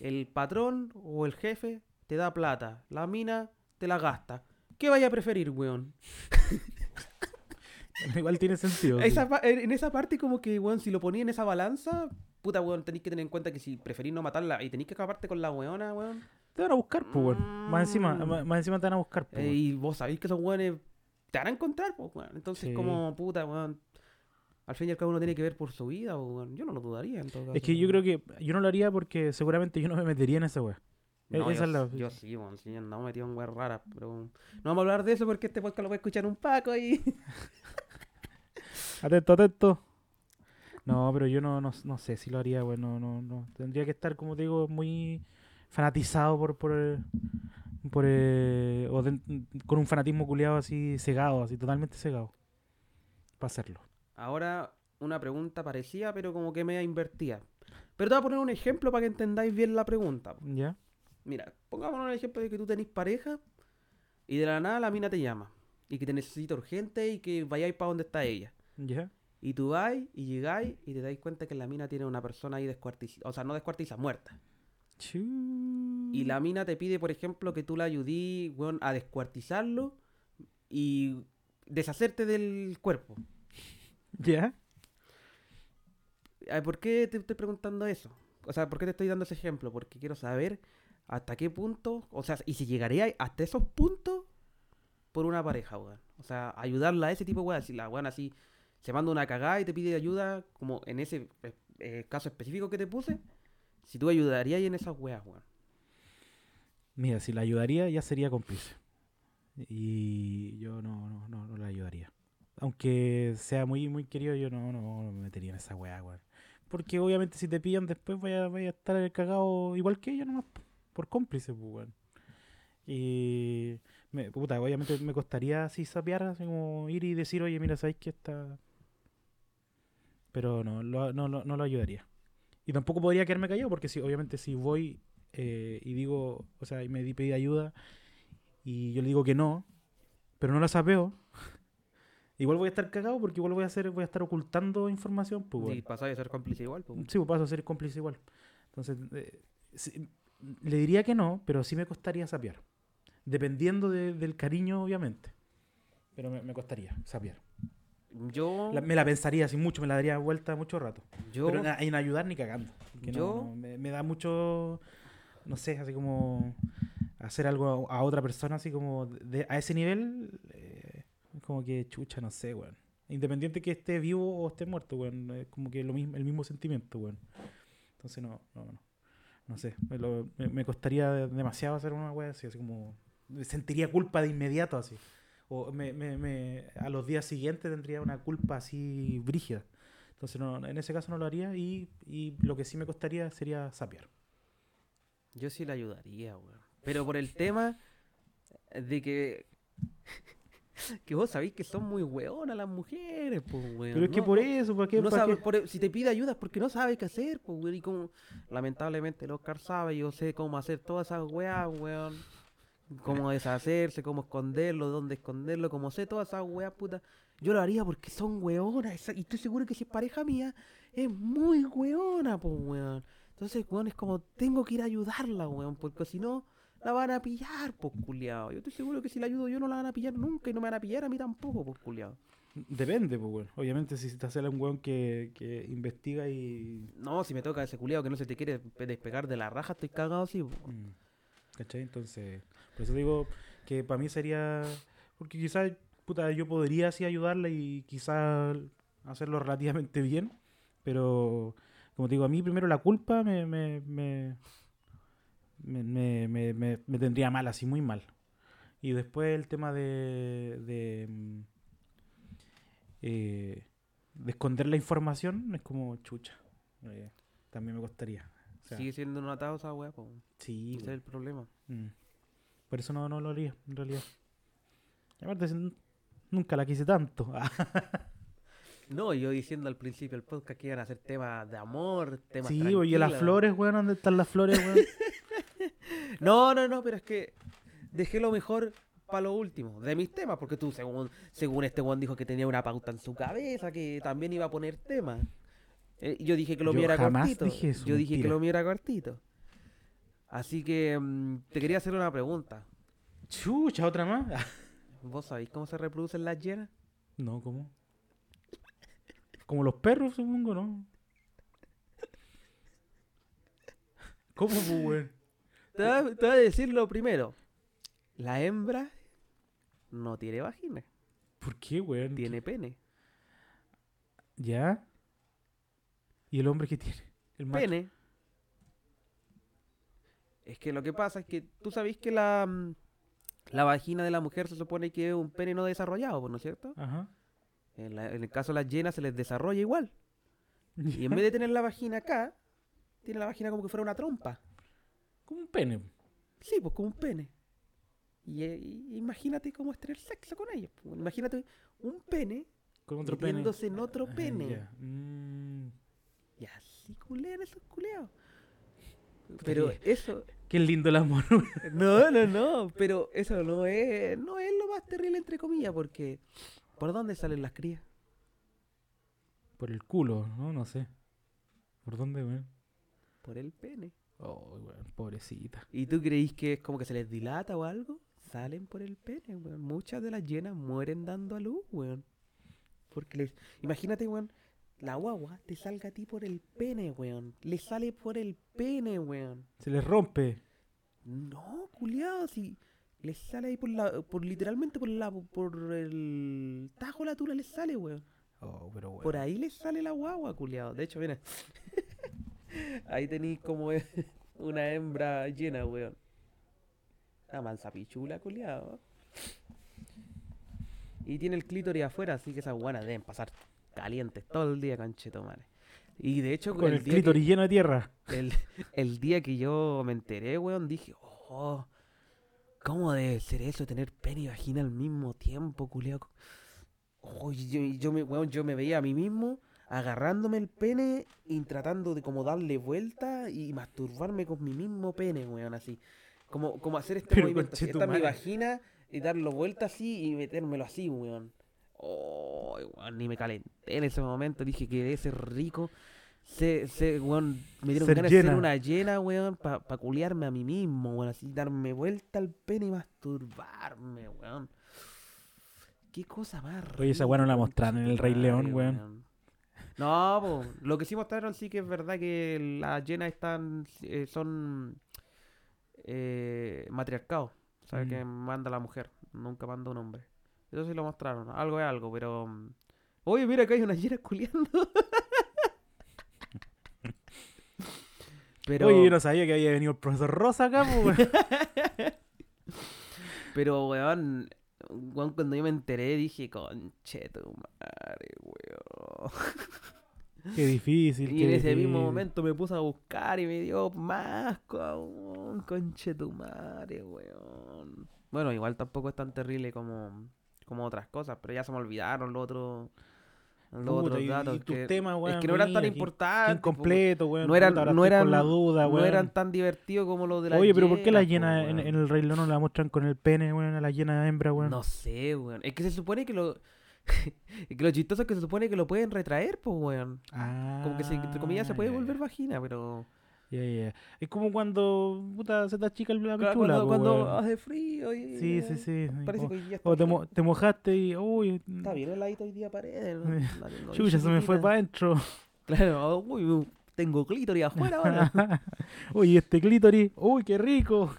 El patrón o el jefe te da plata, la mina te la gasta. ¿Qué vaya a preferir, weón? igual tiene sentido. Esa en esa parte como que, weón, si lo ponía en esa balanza, puta, weón, tenéis que tener en cuenta que si preferís no matarla y tenéis que acabarte con la weona, weón. Te van a buscar, pues, weón. Más encima, Mm. más, más encima te van a buscar, pues, eh, weón. y vos sabéis que esos weones te van a encontrar, pues, weón. Entonces, Sí. como, puta, weón. Al fin y al cabo uno tiene que ver por su vida, weón. Yo no lo dudaría en todo caso. Es que yo weón. creo que yo no lo haría porque seguramente yo no me metería en esa wea. E- No, esa yo, es la- yo sí, weón, sí, no me metido en weas raras, pero no vamos a hablar de eso porque este podcast lo puede escuchar un Paco y... Atento, atento. No, pero yo no, no, no sé si lo haría, güey. No, no, no. Tendría que estar, como te digo, muy fanatizado por. por, por eh, o de- con un fanatismo culiado así cegado, así totalmente cegado. Para hacerlo. Ahora una pregunta parecida, pero como que me invertida. Pero te voy a poner un ejemplo para que entendáis bien la pregunta. ¿Ya? Mira, pongámonos el ejemplo de que tú tenés pareja y de la nada la mina te llama y que te necesita urgente y que vayáis para donde está ella. ¿Ya? Y tú vais y llegáis y te dais cuenta que la mina tiene una persona ahí descuartizada, o sea, no descuartizada, muerta. Y la mina te pide, por ejemplo, que tú la ayudí weón, a descuartizarlo y deshacerte del cuerpo. ¿Ya? ¿Por qué te estoy preguntando eso? O sea, ¿por qué te estoy dando ese ejemplo? Porque quiero saber hasta qué punto, o sea, y si llegaría hasta esos puntos por una pareja, weón. O sea, ayudarla a ese tipo de weón. Si la weón así se manda una cagada y te pide ayuda, como en ese eh, caso específico que te puse, si tú ayudarías en esas weas, weón. Mira, si la ayudaría ya sería cómplice. Y yo no, no, no, no la ayudaría. Aunque sea muy, muy querido, yo no, no, no me metería en esa weá, weón. Porque obviamente si te pillan después voy a, voy a estar cagado igual que ellos nomás, po, por cómplice, pues, weón. Y me, puta, obviamente me costaría así sapear, así como ir y decir, oye, mira, ¿sabéis que está...? Pero no, lo- no, lo- no lo ayudaría. Y tampoco podría quedarme callado porque si, obviamente si voy eh, y digo, o sea, y me di pedí ayuda y yo le digo que no, pero no la sapeo, igual voy a estar cagado porque igual voy a hacer, voy a estar ocultando información, pues, weón. Y pasáis a ser cómplice igual, pues. Sí, pues paso a ser cómplice igual. Entonces, eh, sí, le diría que no, pero sí me costaría sapear. Dependiendo de- del cariño, obviamente. Pero me, me costaría sapear. Yo, La- me la pensaría así mucho, me la daría vuelta mucho rato. yo, Pero en, en ayudar ni cagando. no- yo- no, me, me da mucho, no sé, así como hacer algo a, a otra persona, así como de- a ese nivel, eh, como que chucha, no sé, weón. Independiente que esté vivo o esté muerto, weón. Es como que lo mismo, el mismo sentimiento, weón. Entonces no, no, no. No sé, me, lo- me- me costaría demasiado hacer una weá así, así como... Sentiría culpa de inmediato, así. O me, me- me- a los días siguientes tendría una culpa así brígida. Entonces no, en ese caso no lo haría y, y lo que sí me costaría sería sapear. yo sí le ayudaría, weón. Pero por el tema de que... que vos sabéis que son muy weonas las mujeres, pues, weón. Pero es que No- por eso, ¿para qué? no ¿Para sabe- qué? por- si te pide ayuda es porque no sabe qué hacer, pues, weón. Y como, lamentablemente, el Oscar sabe, yo sé cómo hacer todas esas weas, weón. Cómo deshacerse, cómo esconderlo, dónde esconderlo, cómo sé todas esas weas, puta. Yo lo haría porque son weonas. Y estoy seguro que si es pareja mía, es muy weona, pues, weón. Entonces, weón, es como, tengo que ir a ayudarla, weón. Porque si no, la van a pillar, pues, culiao. Yo estoy seguro que si la ayudo yo no la van a pillar nunca y no me van a pillar a mí tampoco, pues, culiao. Depende, pues, weón. Obviamente si te hace un weón que, que investiga y... No, si me toca ese culiado que no se te quiere pe- despegar de la raja, estoy cagado así. po. Mm, ¿Cachai? Entonces, por eso digo que para mí sería... Porque quizás, puta, yo podría así ayudarla y quizás hacerlo relativamente bien, pero como te digo, a mí primero la culpa me, me, me, me, me- me- tendría mal, así muy mal. Y después el tema de, de, mm, eh, de esconder la información es como chucha. eh, también me costaría. O sea, Sigue siendo un atado esa weá, sí, Ese es el problema. Mm. Por eso no, no lo haría, en realidad. Y aparte, nunca la quise tanto. No, yo diciendo al principio del podcast que iban a hacer temas de amor, temas sí, oye, las flores, weón, ¿dónde están las flores, weón? No, no, no, pero es que dejé lo mejor para lo último, de mis temas, porque tú, según, según este Juan dijo que tenía una pauta en su cabeza, que también iba a poner temas. Eh, yo dije que lo mío era cortito. dije eso, yo dije que lo mío era cortito. Así que mm, te quería hacer una pregunta. Chucha, otra más. ¿Vos sabéis cómo se reproducen las llenas? no, ¿cómo? Como los perros, supongo, ¿no? ¿Cómo, pues, weón? Te voy, a, te voy a decir lo primero. La hembra no tiene vagina, ¿Por qué, weón? tiene pene. ¿Ya? ¿Y el hombre qué tiene? El macho. Pene. Es que lo que pasa es que tú sabés que la, mm, la vagina de la mujer se supone que es un pene no desarrollado, ¿no es cierto? Ajá. En, la- en el caso de las llenas se les desarrolla igual. Y en vez de tener la vagina acá, tiene la vagina como que fuera una trompa. Como un pene. Sí, pues como un pene. Y, eh, y imagínate cómo es tener sexo con ellos. Imagínate un pene Con otro pene. metiéndose en otro Ah, pene. ya. Mm. Y así culean esos culeados. Pero eso, Qué lindo el amor. no, no, no, pero eso no es, no es lo más terrible entre comillas, porque ¿por dónde salen las crías? Por el culo, ¿no? No sé. ¿Por dónde, weón? Por el pene. Oh, weón, pobrecita. ¿Y tú creís que es como que se les dilata o algo? Salen por el pene, weón. Muchas de las llenas mueren dando a luz, weón. Porque les... Imagínate, weón, la guagua te salga a ti por el pene, weón. Le sale por el pene, weón. Se les rompe. No, culiado, si les sale ahí por la... Por literalmente por la... Por el tajo la tula les sale, weón. Oh, pero weón. Por ahí les sale la guagua, culiado. De hecho, mira. ahí tenéis como una hembra llena, weón. Una mansa pichula, culiado. Y tiene el clítoris afuera, así que esas guanas deben pasar calientes todo el día, conchetomare. Y de hecho, Con el día clítoris lleno de tierra. el, el día que yo me enteré, weón, dije, oh, ¿cómo debe ser eso, tener pene y vagina al mismo tiempo, culiado? Oh, yo, yo me, weón, yo me veía a mí mismo agarrándome el pene y tratando de como darle vuelta y masturbarme con mi mismo pene, weón, así. Como, como hacer este Pero, movimiento. así, Esta es mi vagina y darlo vuelta así y metérmelo así, weón. Oh, weón, ni me calenté en ese momento. Dije que debe ser rico. Se, se, weón, me dieron Ser ganas de ser una llena, weón, para pa culiarme a mí mismo, weón. Así, darme vuelta al pene y masturbarme, weón. Qué cosa más Oye, esa weá no la mostraron en El Rey León, weón. No, po, lo que sí mostraron sí que es verdad que las llenas están, eh, son eh, matriarcados. O sea, que Mm. manda la mujer, nunca manda un hombre. Eso sí lo mostraron, algo es algo, pero... mm, Oye, mira que hay unas llenas culiando. pero, Oye, yo no sabía que había venido el profesor Rosa acá, weón. pero, weón, weón, cuando yo me enteré dije, conche tu madre, weón. Qué difícil. Y qué en ese mismo momento me puse a buscar y me dio más aún, conche tu madre, weón. Bueno, igual tampoco es tan terrible como, como otras cosas, pero ya se me olvidaron los otros, los Puta, otros y- datos. y tus que, temas, es weón, que no eran tan importantes. Incompleto, weón. No eran- no con la eran- duda, no weón. eran tan divertidos como los de la Oye, pero ¿por qué la llena, llena po, en, en el Rey León no la muestran con el pene, weón, a la llena de hembra, weón? No sé, weón. Es que se supone que lo... es que lo chistoso es que se supone que lo pueden retraer, pues, weón. Como que se, entre comillas se puede Ah, volver vagina, pero... Ya, ya. Es como cuando, puta, se te achica la Claro, pichula, cuando, po, cuando hace frío y... Sí, sí, sí. Parece O, que hoy día está, o te, mo- te mojaste y, uy, está bien heladito hoy día pared. La chucha, se me fue para adentro. Claro, uy, uy, tengo clítoris afuera ahora. Uy, este clítoris, uy, qué rico.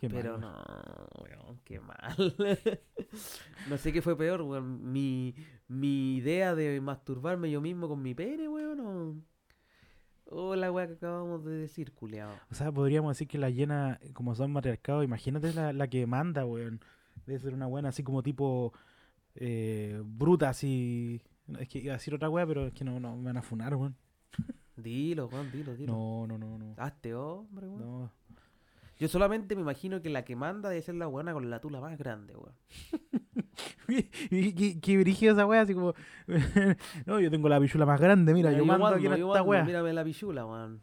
Qué Pero mal, no, weón, qué mal. no sé qué fue peor, weón. Mi, mi idea de masturbarme yo mismo con mi pene, weón, o... O la weá que acabamos de decir, culeado. O sea, podríamos decir que las llenas, como son matriarcados, imagínate la, la que manda, weón. Debe ser una buena así como tipo eh, bruta, así. Es que iba a decir otra weá, pero es que no, no me van a funar, weón. Dilo, weón, dilo, dilo. No, no, no, no. Hazte hombre, weón. No. Yo solamente me imagino que la que manda debe ser la buena con la tula más grande, weón. Qué, brígida esa weá, así como. no, yo tengo la pichula más grande, mira, yo, mando aquí en yo esta mando, weá. Mírame la pichula, weón.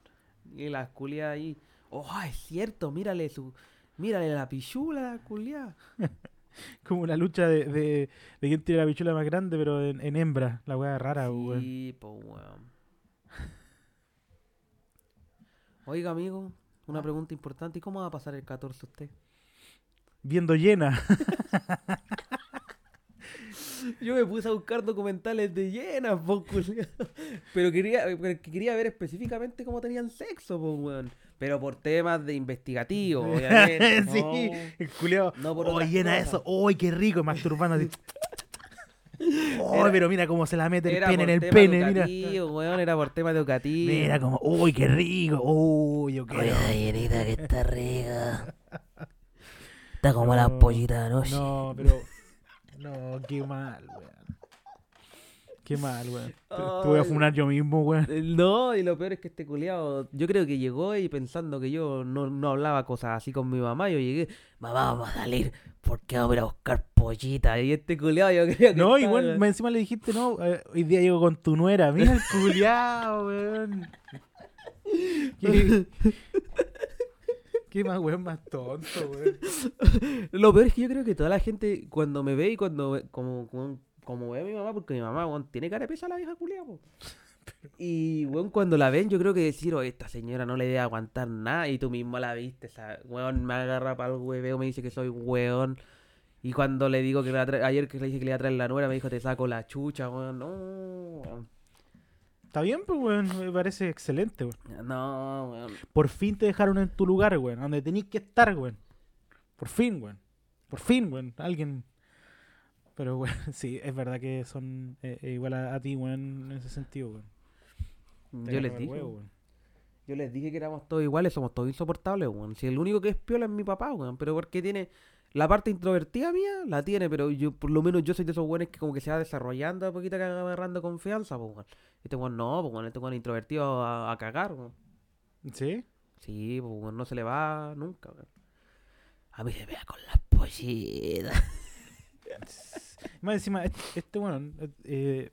Y la culia ahí. Oh, es cierto, mírale su. Mírale la pichula, la culia. Como una lucha de, de, de quién tiene la pichula más grande, pero en, en hembra. La weá rara, weón. Sí, po, weón. Oiga, amigo. Una pregunta importante. ¿Y cómo va a pasar el 14 usted? Viendo llena. Yo me puse a buscar documentales de llenas, po. Pero quería, quería ver específicamente cómo tenían sexo, po, weón. Pero por temas de investigativo, obviamente. sí, no. el culiao. No por Oh, llena cosas. eso. ¡Uy, qué rico! Masturbando así. Oh, pero mira cómo se la mete el pene en el tema pene, mira. educativo, weón, era por tema educativo. Mira como, uy, qué rico. Uy, yo quiero. gallinita que está rica. Está como No, las pollitas de anoche. No, pero. No, qué mal, weón. Qué mal, weón. Te, te voy a Ay. funar yo mismo, weón. Eh, No, y lo peor es que este culiado, yo creo que llegó y pensando que yo no, no hablaba cosas así con mi mamá, yo llegué, mamá, vamos a salir porque vamos a ir a buscar pollita. Y este culiado yo creo que No, igual encima le dijiste, no, eh, hoy día llego con tu nuera. Mira el culiao, weón. ¿Qué, qué más, weón, más tonto, weón. Lo peor es que yo creo que toda la gente cuando me ve y cuando ve- como, como, como ve a mi mamá, porque mi mamá, weón, tiene cara de pesa la vieja culiada, po. Y, weón, cuando la ven, yo creo que decir, oh, esta señora no le debe aguantar nada. Y tú mismo la viste, esa, weón, me agarra para el hueveo, me dice que soy weón. Y cuando le digo que le voy a traer- ayer que le dije que le iba a traer la nuera, me dijo, te saco la chucha, weón. No. Está bien, pues, weón, me parece excelente, weón. No, weón. Por fin te dejaron en tu lugar, weón, donde tenías que estar, weón. Por fin, weón. Por fin, weón. Alguien. Pero, weón, sí, es verdad que son eh, eh, igual a, a ti, weón, en ese sentido, weón. Yo les dije. huevo. Yo les dije que éramos todos iguales, somos todos insoportables, weón. Si el único que es piola es mi papá, weón. Pero porque tiene la parte introvertida mía, la tiene, pero yo, por lo menos yo soy de esos weones que como que se va desarrollando a poquito que va agarrando confianza, pues, weón. Este weón no, pues, weón. Este weón introvertido a, a cagar, weón. ¿Sí? Sí, pues, weón, no se le va nunca, weón. A mí se me da con las pollitas. Más encima, este, este weón, eh,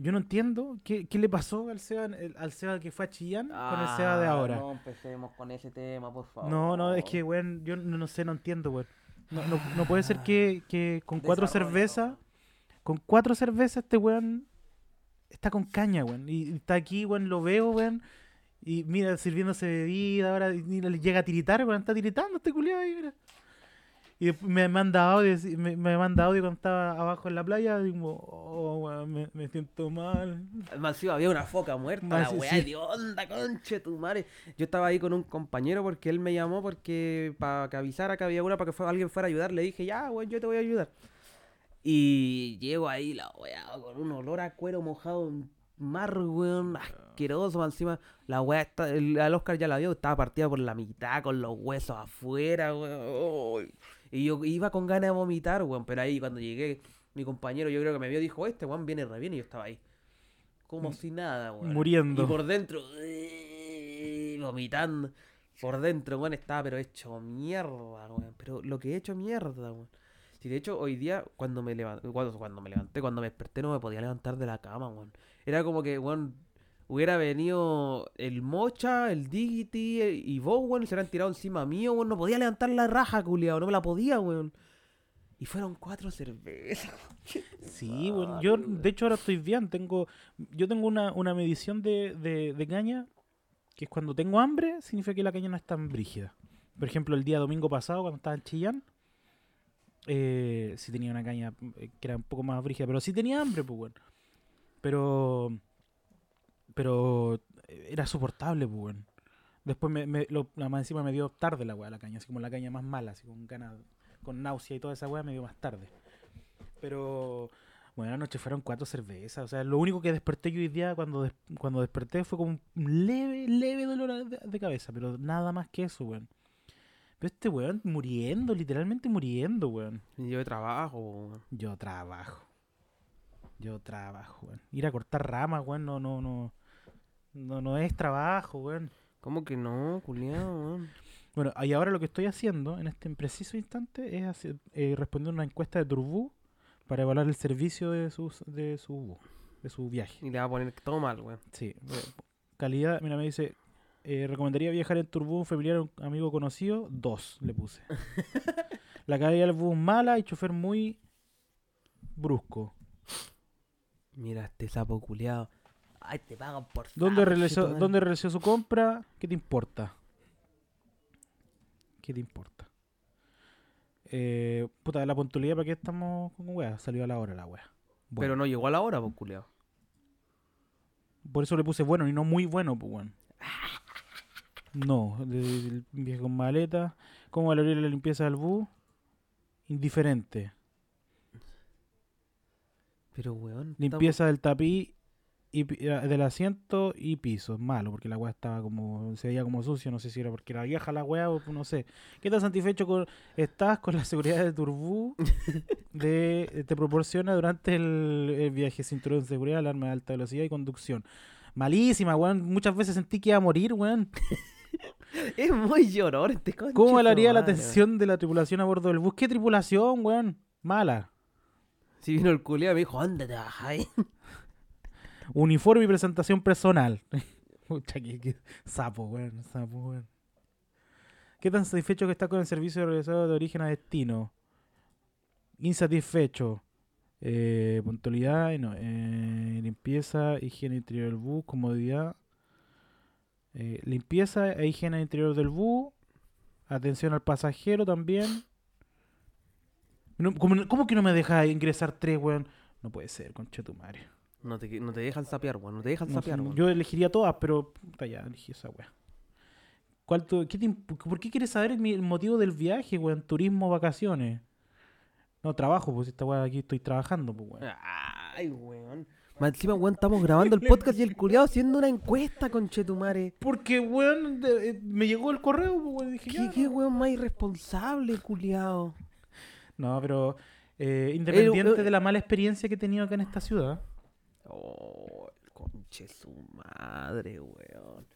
yo no entiendo qué, qué le pasó al Seba, el- al Seba que fue a Chillán con el Seba de Ah, ahora. No empecemos con ese tema, por favor. No, no, es que, weón, yo no, no sé, no entiendo, weón. No, no, no puede ser que, que con cuatro cervezas, con cuatro cervezas este weón está con caña, weón. Y, y está aquí, weón, lo veo, weón. Y mira, sirviéndose bebida, ahora y mira, le llega a tiritar, weón, está tiritando este culiado ahí, mira. Y me manda audio, me, me manda audio cuando estaba abajo en la playa, digo, oh, weón, me, me siento mal. Más encima había una foca muerta, Más la weá, sí. de onda, conche tu madre. Yo estaba ahí con un compañero porque él me llamó porque para que avisara que había una para que fue- alguien fuera a ayudar. Le dije, ya, weón, yo te voy a ayudar. Y llego ahí, la weá, con un olor a cuero mojado en mar, weón, asqueroso. Encima, la weá, está, el, al Oscar ya la vio, estaba partida por la mitad, con los huesos afuera, weón. Y yo iba con ganas de vomitar, weón, pero ahí cuando llegué, mi compañero, yo creo que me vio, dijo, este weón viene re bien, y yo estaba ahí. Como si nada, weón. Muriendo. Y por dentro, eh, vomitando. Por dentro, weón, estaba pero hecho mierda, weón. Pero lo que he hecho mierda, weón. Si de hecho hoy día, cuando me levanté, cuando, cuando me levanté, cuando me desperté, no me podía levantar de la cama, weón. Era como que, weón, hubiera venido el Mocha, el Diggity eh, y vos, weón, y se hubieran tirado encima mío, weón. No podía levantar la raja, culiao, no me la podía, weón. Y fueron cuatro cervezas. Sí, bueno, yo de hecho ahora estoy bien, tengo, yo tengo una, una medición de, de, de caña, que es cuando tengo hambre, significa que la caña no es tan brígida. Por ejemplo, el día domingo pasado, cuando estaba en Chillán, eh, sí tenía una caña eh, que era un poco más brígida, pero sí tenía hambre, pues bueno. Pero, era soportable, pues bueno. Después me, me- lo, la más encima me dio tarde la weá, la caña, así como la caña más mala, así con ganas, con náusea y toda esa weá me dio más tarde. Pero bueno, anoche fueron cuatro cervezas. O sea, lo único que desperté yo hoy día cuando, des- cuando desperté fue como un leve, leve dolor de, de cabeza. Pero nada más que eso, weón. Pero este weón muriendo, literalmente muriendo, weón. Yo trabajo, weón. Yo trabajo. Yo trabajo, weón. Ir a cortar ramas, weón, no, no, no. No, no es trabajo, weón. ¿Cómo que no, culiao, weón? Bueno, y ahora lo que estoy haciendo en este preciso instante es hacer, eh, responder una encuesta de Turbú para evaluar el servicio de, sus, de, su, de su viaje. Y le va a poner todo mal, weón. Sí. Calidad, mira, me dice, eh, recomendaría viajar en Turbú, un familiar, un amigo conocido, dos le puse. La calidad del bus mala y chofer muy brusco. Mira este sapo culiao. Ay, te pagan por ¿Dónde realizó. ¿Dónde realizó su compra? ¿Qué te importa? ¿Qué te importa? Eh, puta, la puntualidad, ¿para qué estamos con weá? Salió a la hora la weá. Bueno, Pero no llegó a la hora, pues, culiao. Por eso le puse bueno y no muy bueno, pues bueno. No, del viaje con maleta. ¿Cómo valoraría la limpieza del bus? Indiferente. Pero, weón. estamos- Limpieza del tapiz y eh, del asiento y piso. Malo, porque la weá estaba como. Se veía como sucio. No sé si era porque era vieja la weá o no sé. ¿Qué tan satisfecho con, estás con la seguridad de Turbú? de, te proporciona durante el, el viaje cinturón de seguridad, alarma de alta velocidad y conducción. Malísima, weón. Muchas veces sentí que iba a morir, weón. Es muy llorón este ¿Cómo su valoraría la atención de la tripulación a bordo del bus? ¿Qué tripulación, weón? Mala. Si vino el culiao y me dijo, ¿dónde trabajáis? Uniforme y presentación personal. Pucha, qué, sapo, weón. Sapo, weón. ¿Qué tan satisfecho que está con el servicio de regresado de origen a destino? Insatisfecho. Eh, puntualidad, no, eh, limpieza, higiene interior del bus, comodidad. Eh, limpieza e higiene interior del bus. Atención al pasajero también. No, ¿cómo, cómo que no me deja ingresar tres, weón? No puede ser, concha tu madre. No te, no te dejan sapear, weón. No te dejan sapear, weón. yo elegiría todas, pero puta, ya elegí esa weá. ¿Cuál tu- qué te ¿Por qué quieres saber el, motivo del viaje, weón? Turismo, vacaciones. No, trabajo, pues esta weá aquí estoy trabajando, pues weón. Ay, weón. Más encima, weón, estamos grabando el podcast y el culiao haciendo una encuesta, conchetumare. Porque, weón, de- eh, me llegó el correo, pues weón. Dije, ¿Qué, ya, qué no. weón más irresponsable, culiao? No, pero eh, independiente eh, de la mala experiencia que he tenido acá en esta ciudad. Oh, el conche su madre, weón.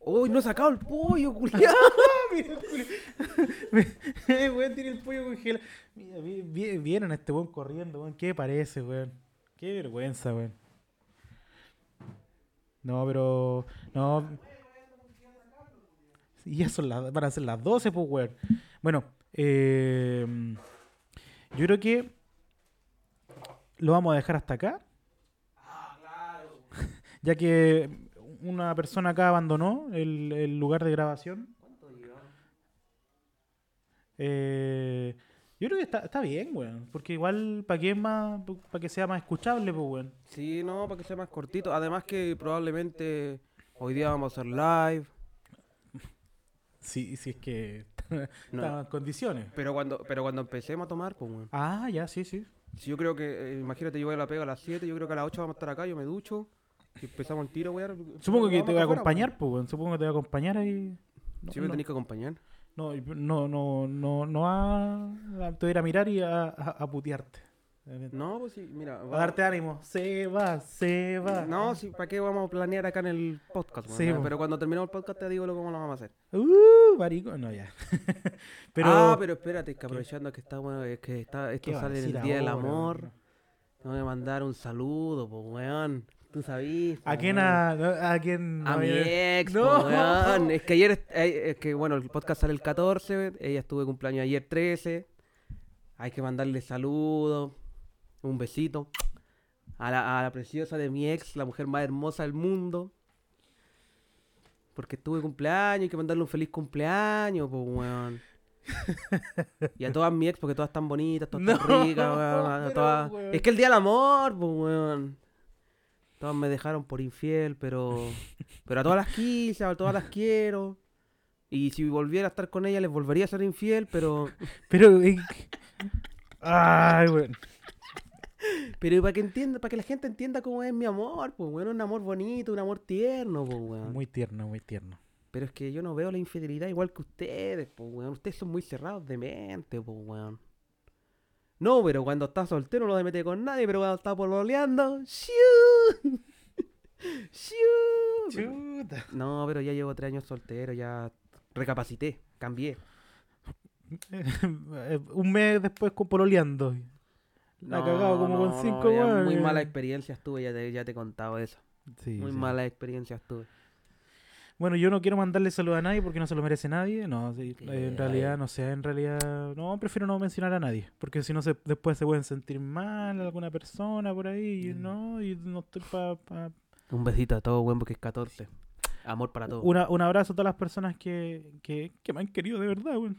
Uy, no he sacado el pollo, culiao. Eh, weón, tiene el pollo congelado. Mira, vi- vi- vieron a este weón corriendo, weón. ¿Qué parece, weón? Qué vergüenza, weón. No, pero. No. Y ya son las. Van a ser las 12, pues, weón. Bueno, eh, yo creo que. Lo vamos a dejar hasta acá. Ya que una persona acá abandonó el, el lugar de grabación. Eh, yo creo que está, está bien, weón. Porque igual, para que, es más, para que sea más escuchable, pues, weón. Sí, no, para que sea más cortito. Además que probablemente hoy día vamos a hacer live. Sí, sí, es que No. están en condiciones. Pero cuando, pero cuando empecemos a tomar, pues, weón. Ah, ya, sí, sí. Si yo creo que, eh, imagínate, yo voy a la pega a las 7, yo creo que a las 8 vamos a estar acá, yo me ducho. Y empezamos el tiro, weón. Supongo que te voy a acompañar, pues, weón. Supongo que te voy a acompañar ahí. No, Si me no, tenéis que acompañar. no, no, no, no, no a, a- te voy a ir a mirar y a, a, a putearte. No, pues sí, mira. A darte ánimo. Se va, se va. No, sí, ¿para qué vamos a planear acá en el podcast? Sí, pero cuando terminemos el podcast te digo lo cómo lo vamos a hacer. Uh, marico. No, ya. pero, ah, pero espérate, que aprovechando que está, bueno, es que está, esto ¿qué va a sale el Día del Amor. weón? Te voy a mandar un saludo, pues, weón. Tú sabís. ¿A quién? A, ¿A quién? A no, mi ex, No. weón. Es que ayer, eh, es que bueno, el podcast sale el 14, ella estuvo de cumpleaños ayer 13. Hay que mandarle saludos, un besito a la, a la preciosa de mi ex, la mujer más hermosa del mundo. Porque estuve de cumpleaños, hay que mandarle un feliz cumpleaños, pues, weón. Y a todas mi ex, porque todas están bonitas, todas No, tan ricas, weón. a todas- weón. Es que el día del amor, pues, weón. Todas me dejaron por infiel, pero. Pero a todas las quise, a todas las quiero. Y si volviera a estar con ella, les volvería a ser infiel, pero. Pero. eh, Ay, weón. Pero para que entienda, para que la gente entienda cómo es mi amor, pues, weón. Un amor bonito, un amor tierno, pues, weón. Muy tierno, muy tierno. Pero es que yo no veo la infidelidad igual que ustedes, pues, weón. Ustedes son muy cerrados de mente, pues, weón. No, pero cuando está soltero no se mete con nadie, pero cuando está pololeando, ¡shiu! ¡shiu! Chuta. No, pero ya llevo tres años soltero, ya recapacité, cambié. Un mes después con pololeando. La ha cagado como con no, cinco weones. Muy mala experiencia estuve, ya te, ya te he contado eso. Sí, muy sí. mala experiencia estuve. Bueno, yo no quiero mandarle saludos a nadie porque no se lo merece nadie. No, sí, eh, en realidad, no sé, en realidad. No, prefiero no mencionar a nadie. Porque si no, se, después se pueden sentir mal alguna persona por ahí. Y Mm. no, y no estoy para. Pa, Un besito a todo, buen porque es 14. Amor para todos. Una, un abrazo a todas las personas que, que, que me han querido de verdad, weón.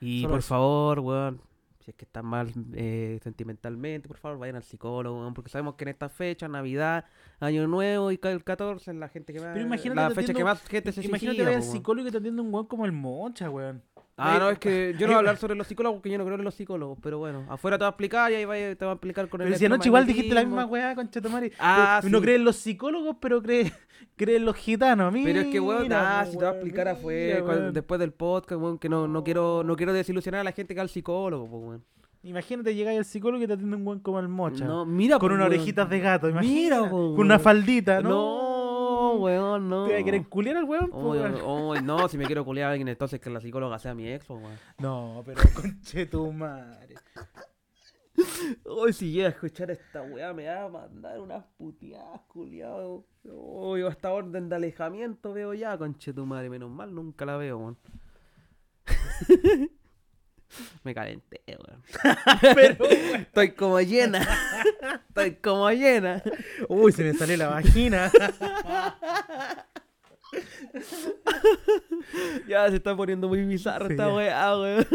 Y Solo por eso. favor, weón, si es que están mal eh, sentimentalmente, por favor vayan al psicólogo, weón, porque sabemos que en esta fecha, Navidad, Año Nuevo y el 14 es la gente que más... Pero imagínate la fecha que atiendo- más gente se Imagínate suicida, al psicólogo y te atiende un weón como el mocha, weón. Ah, no, es que yo no voy a hablar sobre los psicólogos, porque yo no creo en los psicólogos, pero bueno, afuera te va a explicar y ahí va- te va a explicar con el Pero si anoche igual dijiste la misma weá, conchetumare. Ah, Pero No sí. creen los psicólogos, pero cree, creen los gitanos. Pero es que, weón, Mira, ah, si te va a weón, explicar mira, afuera, weón. después del podcast, weón, que no, no quiero no quiero desilusionar a la gente que al psicólogo, pues, weón. Imagínate llegáis al psicólogo y te atiende un buen como el mocha. No, mira, con unas weón. orejitas de gato, Mira, imagínate. po, con una weón. faldita, ¿no? No, weón, no. ¿Te va a querer culiar al weón? Oy, weón? oy, no, si me quiero culiar a alguien, entonces que la psicóloga sea mi ex, weón. No, pero conche tu madre. Hoy si llega a escuchar esta weá me va a mandar unas puteadas, culiado. Hoy hasta orden de alejamiento veo ya, conche tu madre. Menos mal, nunca la veo, weón. me calenté, weón. Pero, Estoy como llena. Estoy como llena. uy, se me sale la vagina. Ya se está poniendo muy bizarro Sí, esta weá, weón.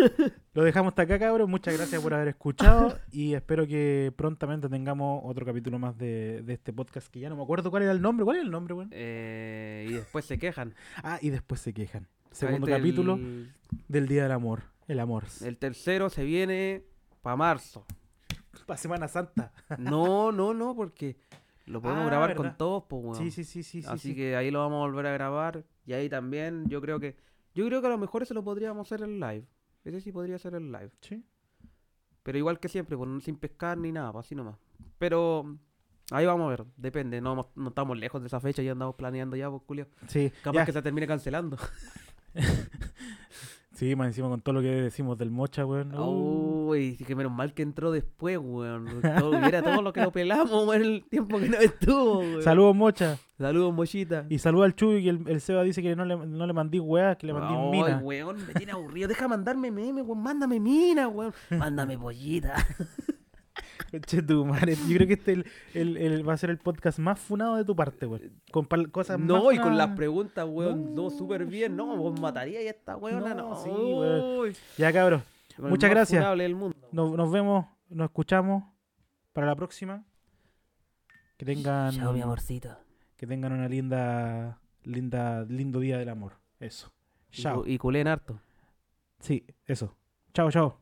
Lo dejamos hasta acá, cabrón. Muchas gracias por haber escuchado y espero que prontamente tengamos otro capítulo más de, de este podcast que ya no me acuerdo cuál era el nombre. ¿Cuál era el nombre, weón? Eh, y después se quejan. Ah, y después se quejan. Segundo capítulo El, del Día del Amor. El amor. el tercero se viene para marzo. Para Semana Santa. No, no, no, porque lo podemos Ah, grabar ¿verdad? con todos, pues, weón. Sí, sí, sí, sí. sí, Así sí. que ahí lo vamos a volver a grabar. Y ahí también, yo creo que. Yo creo que a lo mejor ese lo podríamos hacer en live. Ese sí podría ser el live. Sí. Pero igual que siempre, pues, sin pescar ni nada, pues, así nomás. Pero ahí vamos a ver, depende. No, no estamos lejos de esa fecha, ya andamos planeando ya, pues, Julio. Sí, Capaz ya. que se termine cancelando. Sí, más encima con todo lo que decimos del mocha, weón. Uy, que menos mal que entró después, weón. Todo, era todo lo que lo pelamos, weón, el tiempo que no estuvo, weón. Saludos, mocha. Saludos, mochita. Y saluda al Chuy, que el, el Seba dice que no le, no le mandí weá, que le mandí Ay, mina. weón, me tiene aburrido. Deja mandarme meme, weón. Mándame mina, weón. Mándame pollita. Che, tu madre. Yo creo que este el, el- el- va a ser el podcast más funado de tu parte, weón. Con pal- cosas más No, y con las preguntas, weón. No, No, súper bien. No, vos matarías a esta weona. No, No, sí, weón. Ya, el Muchas más gracias. del mundo. Nos, nos vemos, nos escuchamos para la próxima. Que tengan, Chao, mi amorcito. que tengan una linda, linda, lindo día del amor. Eso. Y Chao. Y culé en harto. Sí, eso. Chao, chao.